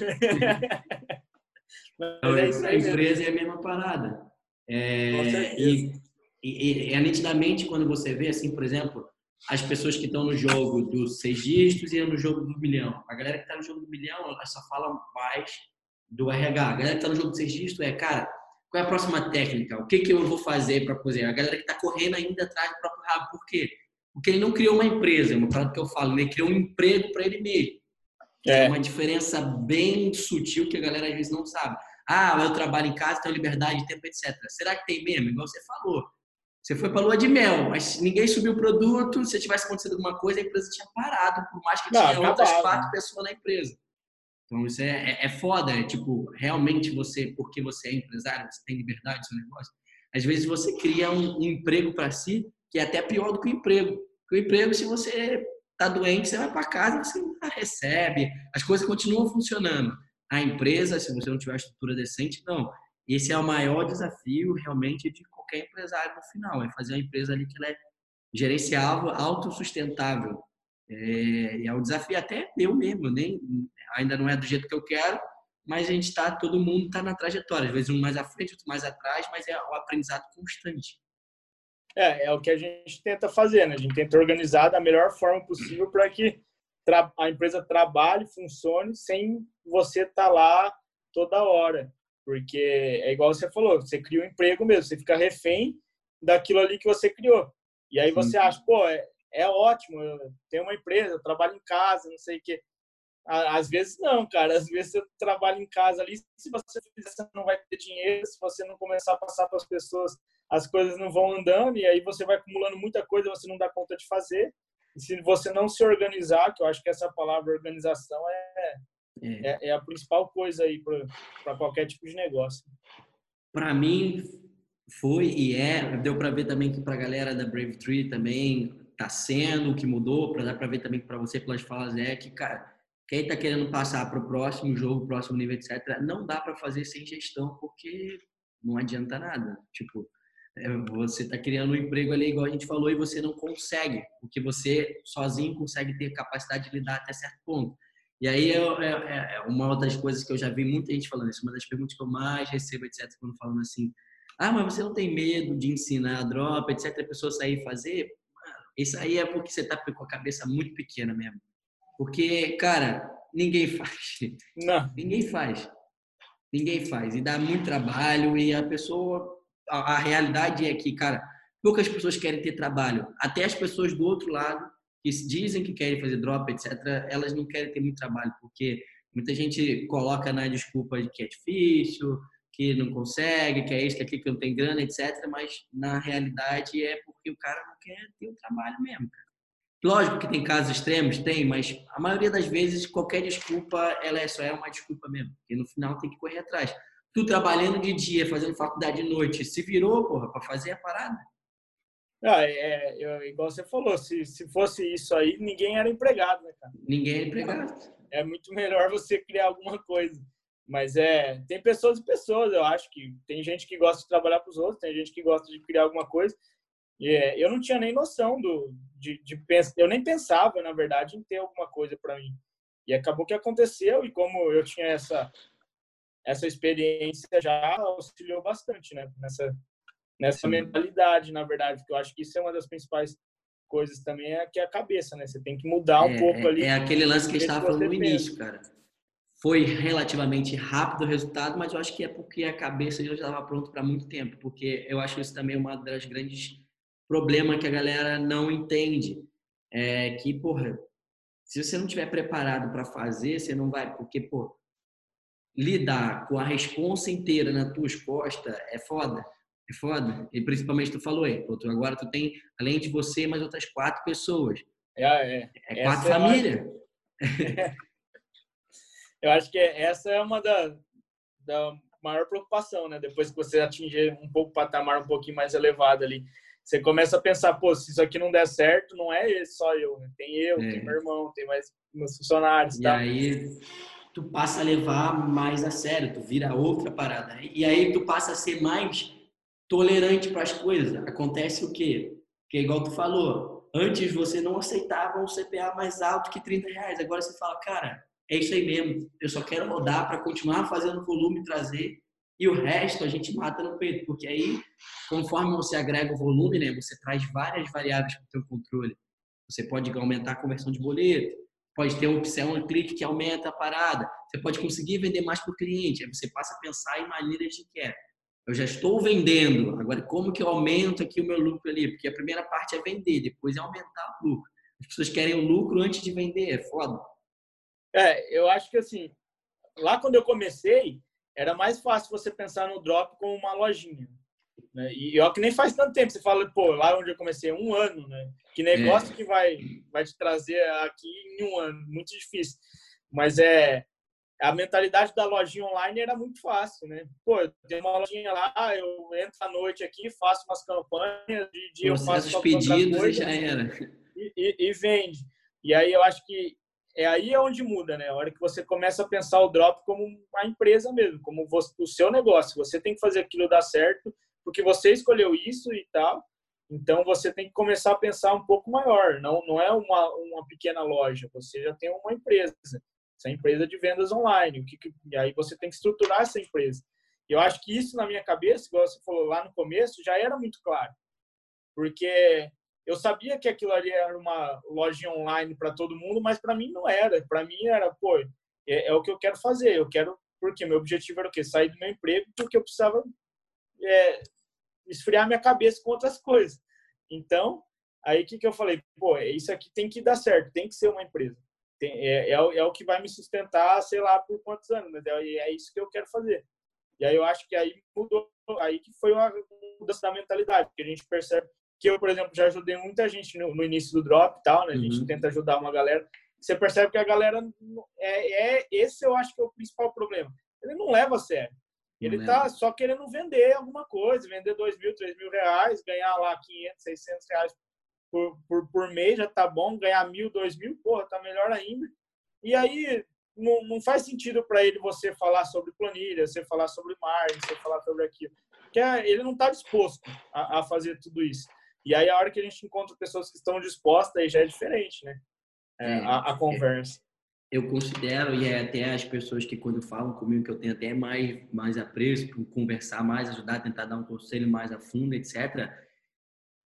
Então, é a empresa é a mesma parada. É, e, e, e, é nitidamente quando você vê, assim, por exemplo, as pessoas que estão no jogo dos seis dígitos e no jogo do milhão. A galera que está no jogo do milhão, ela só fala mais do RH. A galera que está no jogo dos seis dígitos é, cara, qual é a próxima técnica? O que, que eu vou fazer para fazer? A galera que está correndo ainda atrás do próprio rabo. Por quê? Porque ele não criou uma empresa, é uma parada que eu falo, ele criou um emprego para ele mesmo. É. é uma diferença bem sutil que a galera às vezes não sabe. Ah, eu trabalho em casa, tenho liberdade de tempo, etc. Será que tem mesmo? Igual você falou. Você foi para lua de mel, mas ninguém subiu o produto. Se tivesse acontecido alguma coisa, a empresa tinha parado, por mais que não, tinha outras quatro pessoas na empresa. Então isso é, é, é foda, é tipo, realmente você, porque você é empresário, você tem liberdade no seu negócio. Às vezes você cria um, um emprego para si que é até pior do que o emprego. Porque o emprego, se você tá doente, você vai para casa, você não recebe, as coisas continuam funcionando. A empresa, se você não tiver estrutura decente, não. Esse é o maior desafio realmente de qualquer empresário no final, é fazer uma empresa ali que ela é gerenciável, autossustentável. É, e é o desafio até eu mesmo, nem ainda não é do jeito que eu quero, mas a gente está, todo mundo está na trajetória, às vezes um mais à frente, outro mais atrás, mas é o aprendizado constante. É, é o que a gente tenta fazer, né? A gente tenta organizar da melhor forma possível para que a empresa trabalhe, funcione, sem você estar tá lá toda hora. Porque é igual você falou, você cria um emprego mesmo, você fica refém daquilo ali que você criou. E aí você Sim. acha, pô, é, é ótimo, eu tenho uma empresa, eu trabalho em casa, não sei o quê. Às vezes não, cara. Às vezes você trabalha em casa ali, se você fizer, você não vai ter dinheiro, se você não começar a passar para as pessoas, as coisas não vão andando e aí você vai acumulando muita coisa, você não dá conta de fazer. E se você não se organizar, que eu acho que essa palavra organização é, é. é, é a principal coisa aí para qualquer tipo de negócio. Para mim, foi e é. Deu para ver também que para a galera da Brave Tree também está sendo o que mudou. Para dar para ver também para você pelas falas é que, cara, quem está querendo passar para o próximo jogo, próximo nível, etc., não dá para fazer sem gestão porque não adianta nada. Tipo, é, você está criando um emprego ali, igual a gente falou, e você não consegue, porque você sozinho consegue ter capacidade de lidar até certo ponto. E aí é, é, é, uma das coisas que eu já vi muita gente falando isso, uma das perguntas que eu mais recebo, etc., quando falando assim, ah, mas você não tem medo de ensinar drop, etc., a pessoa sair e fazer? Isso aí é porque você está com a cabeça muito pequena mesmo. Porque, cara, ninguém faz. Não. Ninguém faz. Ninguém faz. E dá muito trabalho e a pessoa... A, a realidade é que, cara, poucas pessoas querem ter trabalho. Até as pessoas do outro lado que dizem que querem fazer drop, etc., elas não querem ter muito trabalho, porque muita gente coloca na desculpa de que é difícil, que não consegue, que é isso, que é aquilo, que não tem grana, etc., mas na realidade é porque o cara não quer ter o trabalho mesmo. Lógico que tem casos extremos, tem, mas a maioria das vezes qualquer desculpa ela é só é uma desculpa mesmo, porque no final tem que correr atrás. Tu trabalhando de dia, fazendo faculdade de noite, se virou, porra, para fazer a parada. Ah, é, é, igual você falou, se, se fosse isso aí, ninguém era empregado, né, cara? Ninguém era empregado. É muito melhor você criar alguma coisa. Mas é, tem pessoas e pessoas, eu acho que tem gente que gosta de trabalhar para os outros, tem gente que gosta de criar alguma coisa. E é, eu não tinha nem noção do, de, de eu nem pensava, na verdade, em ter alguma coisa para mim. E acabou que aconteceu, e como eu tinha essa, essa experiência já auxiliou bastante, né? Nessa, nessa mentalidade, na verdade, porque eu acho que isso é uma das principais coisas também, é que é a cabeça, né? Você tem que mudar um é, pouco ali. É aquele lance que a gente estava falando no início, cara. Foi relativamente rápido o resultado, mas eu acho que é porque a cabeça já estava pronta para muito tempo, porque eu acho isso também uma das grandes problemas que a galera não entende. É que, porra, se você não tiver preparado para fazer, você não vai, porque, pô, lidar com a responsa inteira nas tuas costas é foda. É foda. E principalmente tu falou aí, pô, tu, agora tu tem, além de você, mais outras quatro pessoas. É, é. é quatro famílias. É eu acho que essa é uma da, da maior preocupação, né? Depois que você atingir um pouco o patamar um pouquinho mais elevado ali você começa a pensar, pô, se isso aqui não der certo, não é só eu, né? Tem eu, é. tem meu irmão, tem mais meus funcionários. E tá? aí tu passa a levar mais a sério, tu vira outra parada. Né? E aí tu passa a ser mais tolerante para as coisas. Acontece o quê? Que igual tu falou, antes você não aceitava um CPA mais alto que 30 reais. Agora você fala, cara, é isso aí mesmo. Eu só quero rodar para continuar fazendo volume trazer e o resto a gente mata no peito, porque aí, conforme você agrega o volume, né, você traz várias variáveis para o seu controle. Você pode aumentar a conversão de boleto, pode ter uma opção, um clique que aumenta a parada, você pode conseguir vender mais para o cliente, aí você passa a pensar em maneiras de que é. Eu já estou vendendo, agora como que eu aumento aqui o meu lucro ali? Porque a primeira parte é vender, depois é aumentar o lucro. As pessoas querem o lucro antes de vender, é foda. É, eu acho que assim, lá quando eu comecei, era mais fácil você pensar no drop como uma lojinha. Né? E ó, que nem faz tanto tempo. Você fala, pô, lá onde eu comecei, um ano, né? Que negócio é. que vai, vai te trazer aqui em um ano? Muito difícil. Mas é a mentalidade da lojinha online era muito fácil, né? Pô, eu tenho uma lojinha lá, eu entro à noite aqui, faço umas campanhas, de dia eu faço os pedidos coisa, e já era. E, e, e, vende. E aí eu acho que é aí é onde muda, né? A hora que você começa a pensar o drop como uma empresa mesmo, como o seu negócio. Você tem que fazer aquilo dar certo, porque você escolheu isso e tal. Então você tem que começar a pensar um pouco maior. Não, não é uma, uma pequena loja. Você já tem uma empresa. Essa empresa de vendas online. O que, e aí você tem que estruturar essa empresa. E eu acho que isso na minha cabeça, igual você falou lá no começo, já era muito claro. Porque eu sabia que aquilo ali era uma loja online para todo mundo, mas para mim não era. Para mim era, pô, é, é, o que eu quero fazer. Eu quero, porque meu objetivo era o quê? Sair do meu emprego, porque eu precisava é, esfriar minha cabeça com outras coisas. Então, aí o que, que eu falei? Pô, isso aqui tem que dar certo, tem que ser uma empresa. Tem, é, é, é, o que vai me sustentar, sei lá, por quantos anos, mas é, é isso que eu quero fazer. E aí eu acho que aí mudou, aí que foi uma mudança da mentalidade, que a gente percebe que eu, por exemplo, já ajudei muita gente no, no início do drop e tal, né? A gente uhum. tenta ajudar uma galera. Você percebe que a galera é, é esse eu acho que é o principal problema. Ele não leva a sério. Ele não tá leva. só querendo vender alguma coisa, vender dois mil, três mil reais, ganhar lá 500, 600 reais por, por, por mês já tá bom, ganhar mil, dois mil, porra, tá melhor ainda. E aí não, não faz sentido para ele você falar sobre planilha, você falar sobre margem, você falar sobre aquilo. Porque ele não está disposto a, a fazer tudo isso. E aí, a hora que a gente encontra pessoas que estão dispostas, aí já é diferente, né? É, é, a, a, conversa. É, eu considero, e é até as pessoas que quando falam comigo, que eu tenho até mais, mais apreço por conversar mais, ajudar, tentar dar um conselho mais a fundo, etc.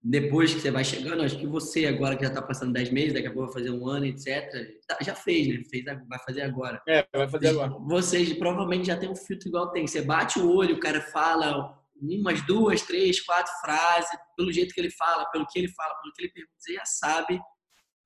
Depois que você vai chegando, acho que você agora que já está passando 10 meses, daqui a pouco vai fazer um ano, etc. Tá, já fez, né? Fez, vai fazer agora. É, vai fazer agora. Vocês provavelmente já tem um filtro igual tem. Você bate o olho, o cara fala umas duas, três, quatro frases, pelo jeito que ele fala, pelo que ele fala, pelo que ele pergunta, você já sabe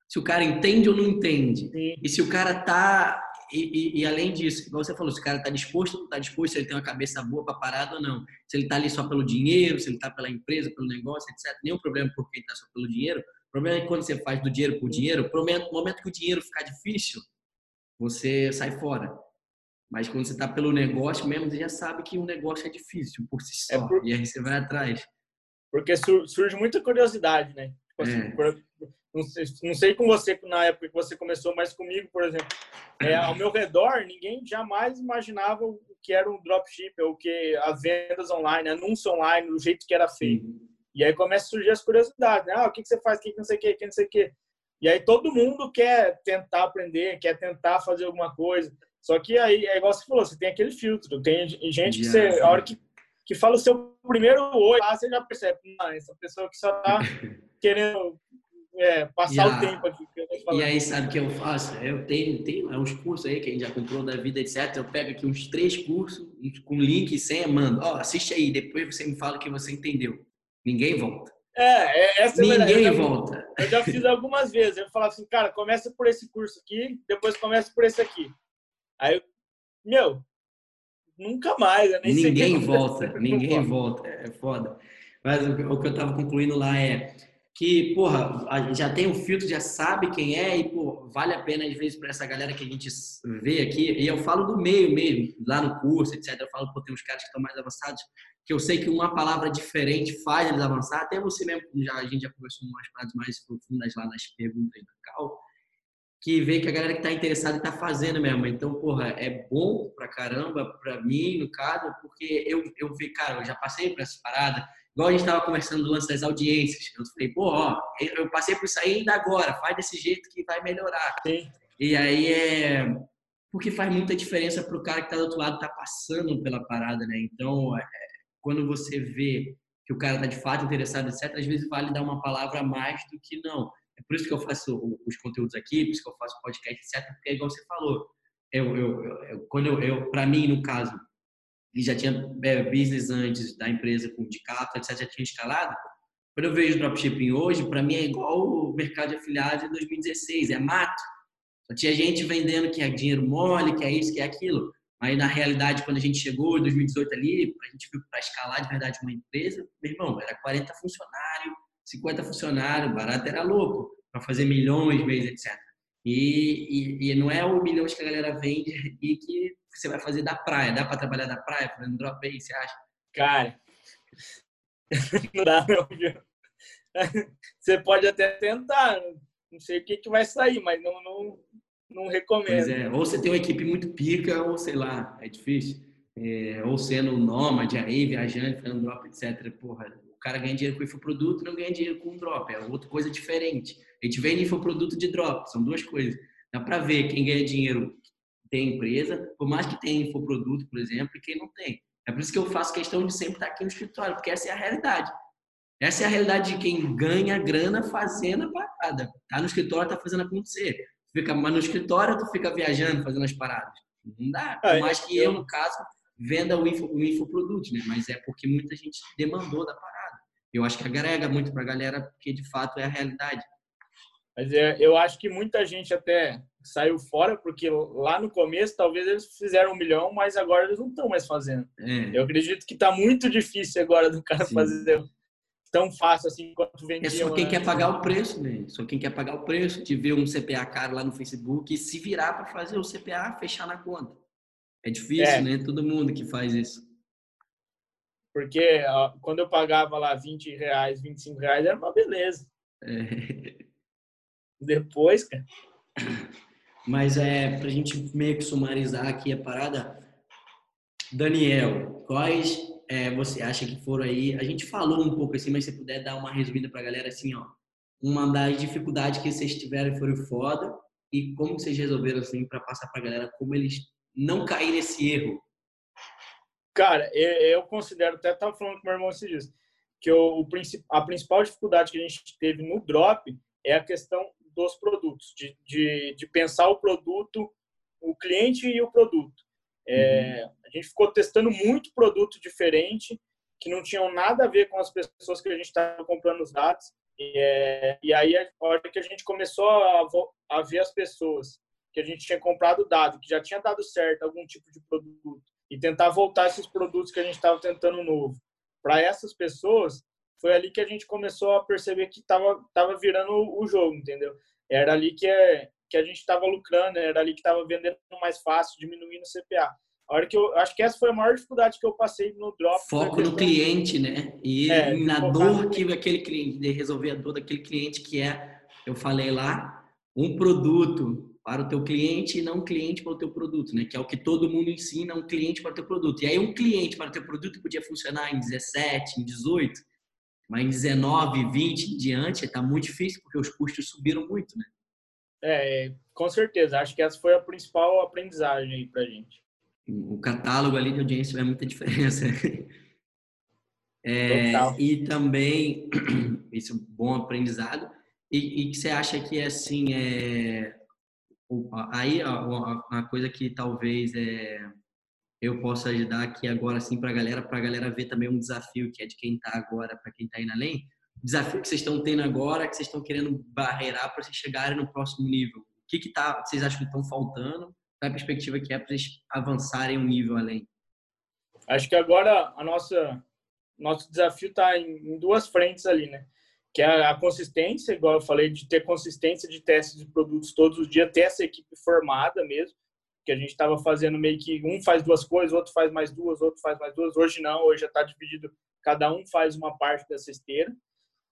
se o cara entende ou não entende. Sim. E se o cara tá. E, e, e, além disso, igual você falou, se o cara tá disposto ou não tá disposto, se ele tem uma cabeça boa para parada ou não. Se ele tá ali só pelo dinheiro, se ele tá pela empresa, pelo negócio, etc. Nenhum problema porque ele tá só pelo dinheiro. O problema é que quando você faz do dinheiro por dinheiro, no momento, momento que o dinheiro ficar difícil, você sai fora. Mas quando você está pelo negócio mesmo, você já sabe que um negócio é difícil por si é só. É por... E aí você vai atrás. Porque surge muita curiosidade, né? Tipo assim, é. por, não, sei, não sei com você na época que você começou, mas comigo, por exemplo, é, ao meu redor, ninguém jamais imaginava o que era um dropship, ou que as vendas online, anúncio online, do jeito que era feito. E aí começa a surgir as curiosidades, né? Ah, o que, que você faz, o que, que não sei o que, que não sei o que. E aí todo mundo quer tentar aprender, quer tentar fazer alguma coisa. Só que aí, é igual você falou, você tem aquele filtro. Tem gente que você, a hora que, que fala o seu primeiro oi, lá você já percebe, não, essa pessoa que só tá querendo é, passar a, o tempo aqui. E aí, sabe o que eu faço? Eu tenho, tenho uns cursos aí que a gente já comprou da vida, etc. Eu pego aqui uns três cursos, com link senha, mando. Ó, oh, assiste aí, depois você me fala que você entendeu. Ninguém volta. É, é essa é Ninguém eu já, volta. Eu já fiz algumas vezes. Eu falava assim, cara, começa por esse curso aqui, depois começa por esse aqui. Aí, meu, nunca mais. ninguém volta, ninguém volta. É foda. Mas o que eu tava concluindo lá é que, porra, já tem um filtro, já sabe quem é e, pô, vale a pena às vezes para essa galera que a gente vê aqui. E eu falo do meio mesmo, lá no curso, etc. Eu falo, pô, tem uns caras que estão mais avançados, que eu sei que uma palavra diferente faz eles avançar. Até você mesmo, já, a gente já conversou umas paradas mais profundas lá nas perguntas do Cal, que vê que a galera que está interessada está fazendo mesmo. Então, porra, é bom pra caramba, pra mim, no caso, porque eu, eu vi, cara, eu já passei por essa parada Igual a gente estava conversando do lance das audiências. Eu falei, pô, ó, eu passei por isso ainda agora, faz desse jeito que vai melhorar. Sim. E aí é. Porque faz muita diferença para o cara que está do outro lado, tá passando pela parada, né? Então, é, quando você vê que o cara está de fato interessado, etc., às vezes vale dar uma palavra a mais do que não. É por isso que eu faço os conteúdos aqui, por isso que eu faço podcast, etc., porque é igual você falou. Eu, eu, eu quando eu, eu para mim, no caso, e já tinha é, business antes da empresa com de carta, etc., já tinha escalado. Quando eu vejo dropshipping hoje, para mim é igual o mercado de afiliados de 2016, é mato. Só tinha gente vendendo que é dinheiro mole, que é isso, que é aquilo. Mas na realidade, quando a gente chegou em 2018 ali, a gente viu para escalar de verdade uma empresa, meu irmão, era 40 funcionários, 50 funcionários, barato era louco, para fazer milhões, vezes, etc. E, e, e, não é o milhões que a galera vende e que você vai fazer da praia. Dá para trabalhar da praia fazendo drop aí, você acha? Cara, não dá não, Você pode até tentar, não sei o que, que vai sair, mas não, não, não recomendo. Pois é, ou você tem uma equipe muito pica, ou sei lá, é difícil. É, ou sendo nômade aí, viajando, fazendo drop, etc. Porra, cara ganha dinheiro com infoproduto não ganha dinheiro com drop. É outra coisa diferente. A gente vende infoproduto de drop, são duas coisas. Dá para ver quem ganha dinheiro tem empresa, por mais que tenha infoproduto, por exemplo, e quem não tem. É por isso que eu faço questão de sempre estar aqui no escritório, porque essa é a realidade. Essa é a realidade de quem ganha grana fazendo a parada. Tá no escritório, tá fazendo acontecer. Fica, mas no escritório, tu fica viajando, fazendo as paradas. Não dá. Por mais que eu, no caso, venda o, info, o infoproduto, né? Mas é porque muita gente demandou da parada. Eu acho que agrega muito pra galera, porque de fato é a realidade. Mas é, eu acho que muita gente até saiu fora, porque lá no começo talvez eles fizeram um milhão, mas agora eles não estão mais fazendo. É. Eu acredito que está muito difícil agora do cara Sim. fazer tão fácil assim quanto vendia. É só quem né? quer pagar o preço, né? Só quem quer pagar o preço de ver um CPA caro lá no Facebook e se virar para fazer o CPA fechar na conta. É difícil, é. né? Todo mundo que faz isso. Porque ó, quando eu pagava lá 20 reais, 25 reais, era uma beleza. É. Depois, cara. Mas é para a gente meio que sumarizar aqui a parada. Daniel, quais é, você acha que foram aí? A gente falou um pouco assim, mas se puder dar uma resumida para a galera assim, ó. Uma das dificuldades que vocês tiveram foi foda e como vocês resolveram assim para passar para a galera como eles não caírem nesse erro. Cara, eu considero até estava falando com meu irmão esses dias que o, a principal dificuldade que a gente teve no drop é a questão dos produtos, de, de, de pensar o produto, o cliente e o produto. É, uhum. A gente ficou testando muito produto diferente, que não tinham nada a ver com as pessoas que a gente estava comprando os dados. E, é, e aí, a hora que a gente começou a, a ver as pessoas que a gente tinha comprado dado, que já tinha dado certo algum tipo de produto, e tentar voltar esses produtos que a gente estava tentando novo para essas pessoas, foi ali que a gente começou a perceber que estava tava virando o jogo, entendeu? Era ali que, é, que a gente estava lucrando, era ali que estava vendendo mais fácil, diminuindo o CPA. A hora que eu acho que essa foi a maior dificuldade que eu passei no drop. Foco no cliente, né? E é, na dor que aquele cliente, de resolver a dor daquele cliente que é, eu falei lá, um produto para o teu cliente e não cliente para o teu produto, né? Que é o que todo mundo ensina, um cliente para o teu produto. E aí um cliente para o teu produto podia funcionar em 17, em 18, mas em 19, 20 em diante está muito difícil porque os custos subiram muito, né? É, com certeza. Acho que essa foi a principal aprendizagem aí para gente o catálogo ali de audiência faz muita diferença. É, e também, isso é um bom aprendizado. E, e que você acha que, assim, é, aí a, coisa que talvez é, eu possa ajudar aqui agora, assim, para a galera, para a galera ver também um desafio que é de quem está agora, para quem está indo além, desafio que vocês estão tendo agora, que vocês estão querendo barreirar para vocês chegarem no próximo nível. O que que tá, vocês acham que estão faltando a perspectiva que é para eles avançarem um nível além? Acho que agora a nossa nosso desafio está em, duas frentes ali, né? Que é a, consistência, igual eu falei, de ter consistência de testes de produtos todos os dias, ter essa equipe formada mesmo, que a gente estava fazendo meio que um faz duas coisas, outro faz mais duas, outro faz mais duas. Hoje não, hoje já está dividido, cada um faz uma parte dessa esteira.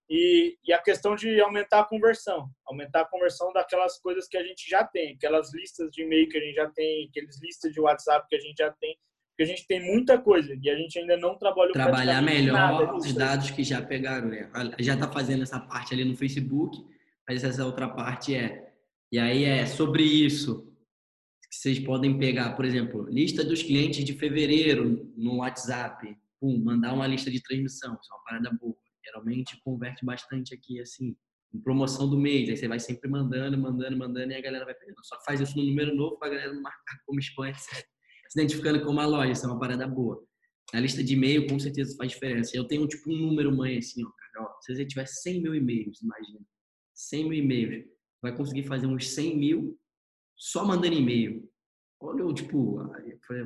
E, e, a questão de aumentar a conversão, aumentar a conversão daquelas coisas que a gente já tem, aquelas listas de e-mail que a gente já tem, aquelas listas de WhatsApp que a gente já tem, porque a gente tem muita coisa e a gente ainda não trabalhou trabalhar melhor os dados que já pegaram, né? Já está fazendo essa parte ali no Facebook, mas essa outra parte é e aí é sobre isso que vocês podem pegar, por exemplo, lista dos clientes de fevereiro no WhatsApp, pum, mandar uma lista de transmissão, isso é uma parada boa Geralmente converte bastante aqui, assim, em promoção do mês. Aí você vai sempre mandando, mandando, mandando e a galera vai pegando. Só faz isso no número novo para a galera não marcar como spam, se identificando com uma loja. Isso é uma parada boa. A lista de e-mail com certeza faz diferença. Eu tenho tipo um número mãe assim, ó, cara, ó, se você tiver 100 mil e-mails, imagina, 100 mil e-mails, vai conseguir fazer uns 100 mil só mandando e-mail. Olha, eu, tipo,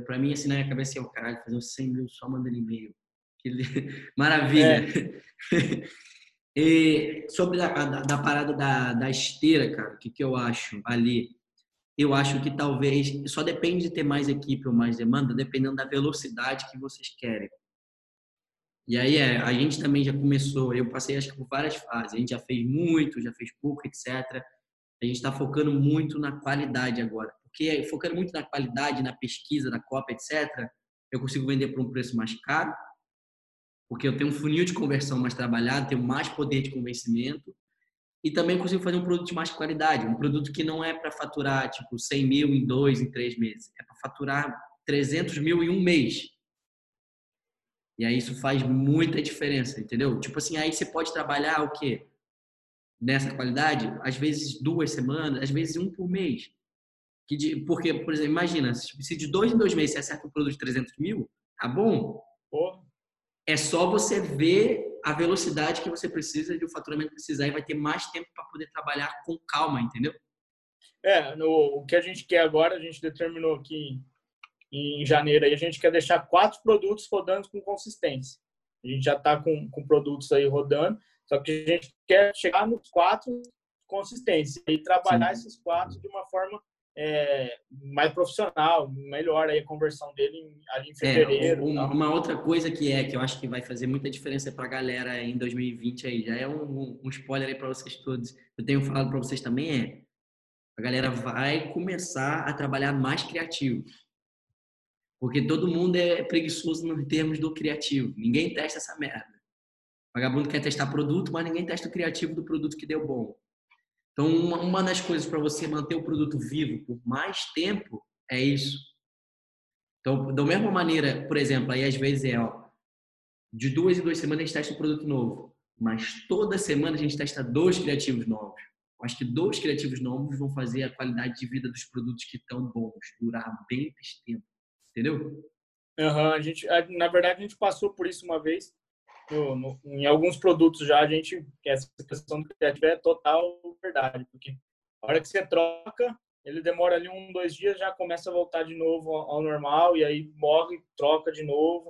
para mim assim na minha cabeça é o caralho, fazer uns 100 mil só mandando e-mail. Maravilha. É. e sobre a, da, da, parada da, da esteira, cara, o que, que eu acho ali? Eu acho que talvez só depende de ter mais equipe ou mais demanda, dependendo da velocidade que vocês querem. E aí é, a gente também já começou, eu passei acho que por várias fases, a gente já fez muito, já fez pouco, etc. A gente está focando muito na qualidade agora, porque focando muito na qualidade, na pesquisa, na cópia, etc. Eu consigo vender por um preço mais caro, porque eu tenho um funil de conversão mais trabalhado, tenho mais poder de convencimento e também consigo fazer um produto de mais qualidade, um produto que não é para faturar tipo 100 mil em dois, em três meses, é para faturar 300 mil em um mês. E aí isso faz muita diferença, entendeu? Tipo assim, aí você pode trabalhar o quê? Nessa qualidade, às vezes duas semanas, às vezes um por mês. Que de, porque, por exemplo, imagina, se de dois em dois meses você acerta um produto de 300 mil, tá bom? Porra. É só você ver a velocidade que você precisa de o faturamento precisar e vai ter mais tempo para poder trabalhar com calma, entendeu? É, no, o que a gente quer agora, a gente determinou aqui em, em janeiro, aí a gente quer deixar quatro produtos rodando com consistência. A gente já está com, com produtos aí rodando, só que a gente quer chegar nos quatro consistência e trabalhar Sim. esses quatro de uma forma é, mais profissional, melhor aí a conversão dele ali em é, fevereiro. É, uma, uma, outra coisa que é que eu acho que vai fazer muita diferença para a galera em 2020 aí, já é um, um spoiler aí para vocês todos. Eu tenho falado para vocês também é a galera vai começar a trabalhar mais criativo. Porque todo mundo é preguiçoso em termos do criativo. Ninguém testa essa merda. O vagabundo quer testar produto, mas ninguém testa o criativo do produto que deu bom. Então, uma, uma das coisas para você manter o produto vivo por mais tempo é isso. Então, da mesma maneira, por exemplo, aí às vezes é, ó, de duas em duas semanas a gente testa um produto novo, mas toda semana a gente testa dois criativos novos. Eu acho que dois criativos novos vão fazer a qualidade de vida dos produtos que estão bons durar bem mais tempo. Entendeu? Uhum, a gente, na verdade, a gente passou por isso uma vez no, no, em alguns produtos já a gente essa questão do criativo é total verdade, porque a hora que você troca, ele demora ali um, dois dias, já começa a voltar de novo ao normal e aí morre, troca de novo.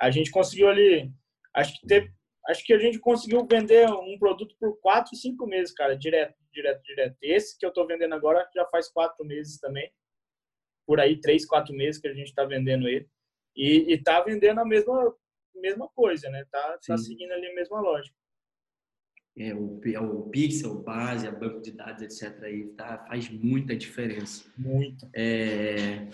A gente conseguiu ali, acho que acho que a gente conseguiu vender um produto por quatro, cinco meses, cara, direto, direto, direto. Esse que eu tô vendendo agora já faz quatro meses também. por aí três, quatro meses que a gente está vendendo ele. E, está vendendo a mesma, mesma coisa, né? Tá, tá seguindo ali a mesma lógica. É, o, é o Pixel, base, a banco de dados, etc. Aí, tá, faz muita diferença. Muito. É,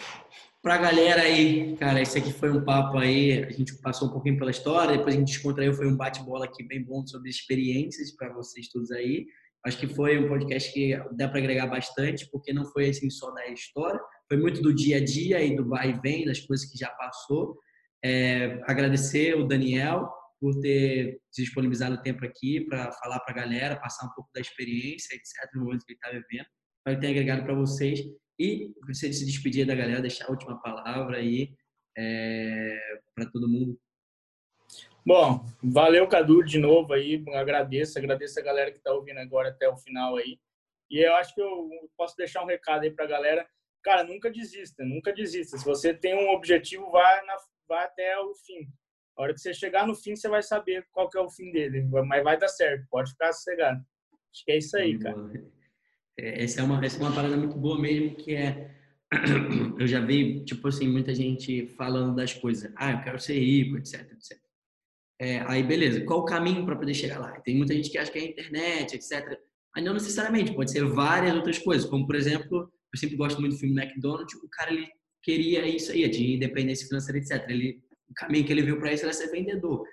pra galera aí, cara, esse aqui foi um papo aí, a gente passou um pouquinho pela história, depois a gente descontraiu, foi um bate-bola aqui bem bom sobre experiências para vocês todos aí. Acho que foi um podcast que dá para agregar bastante, porque não foi assim só da história, foi muito do dia a dia e do vai e vem, das coisas que já passou. É, agradecer o Daniel por ter disponibilizado tempo aqui para falar para a galera, passar um pouco da experiência, etc., no momento que ele está vivendo. Que tenha agregado para vocês. E você se despedir da galera, deixar a última palavra aí é, para todo mundo. Bom, valeu, Cadu, de novo aí. Agradeço, agradeço a galera que está ouvindo agora até o final aí. E eu acho que eu posso deixar um recado aí para a galera. Cara, nunca desista, nunca desista. Se você tem um objetivo, vá, na, vá até o fim. A hora que você chegar no fim, você vai saber qual que é o fim dele. Mas vai dar certo, pode ficar sossegado. Acho que é isso aí, cara. É, essa é uma, essa é uma parada muito boa mesmo, que é... Eu já vi, tipo assim, muita gente falando das coisas. Ah, eu quero ser rico, etc, etc. É, aí, beleza, qual o caminho para poder chegar lá? Tem muita gente que acha que é internet, etc. Mas não necessariamente, pode ser várias outras coisas, como, por exemplo, eu sempre gosto muito do filme McDonald's, o cara, ele queria isso aí, de independência financeira, etc. Ele, o caminho que ele viu para isso era ser vendedor.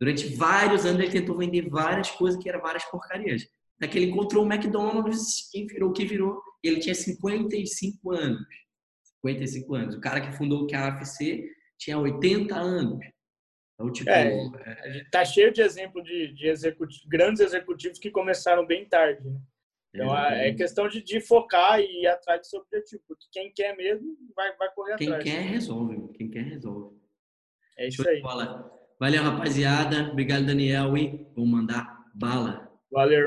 Durante vários anos ele tentou vender várias coisas que eram várias porcarias. Daqui ele encontrou o McDonald's, que virou o que virou, ele tinha 55 anos. 55 anos. O cara que fundou o KFC tinha 80 anos. Então, tipo, é, é, tá cheio de exemplo de, de grandes executivos que começaram bem tarde. Né? Então é questão de, de, focar e ir atrás do seu objetivo, porque quem quer mesmo vai, vai correr quem atrás. Quem quer resolve, quem quer resolve. É isso aí. Valeu, rapaziada. Obrigado, Daniel. E vou mandar bala. Valeu.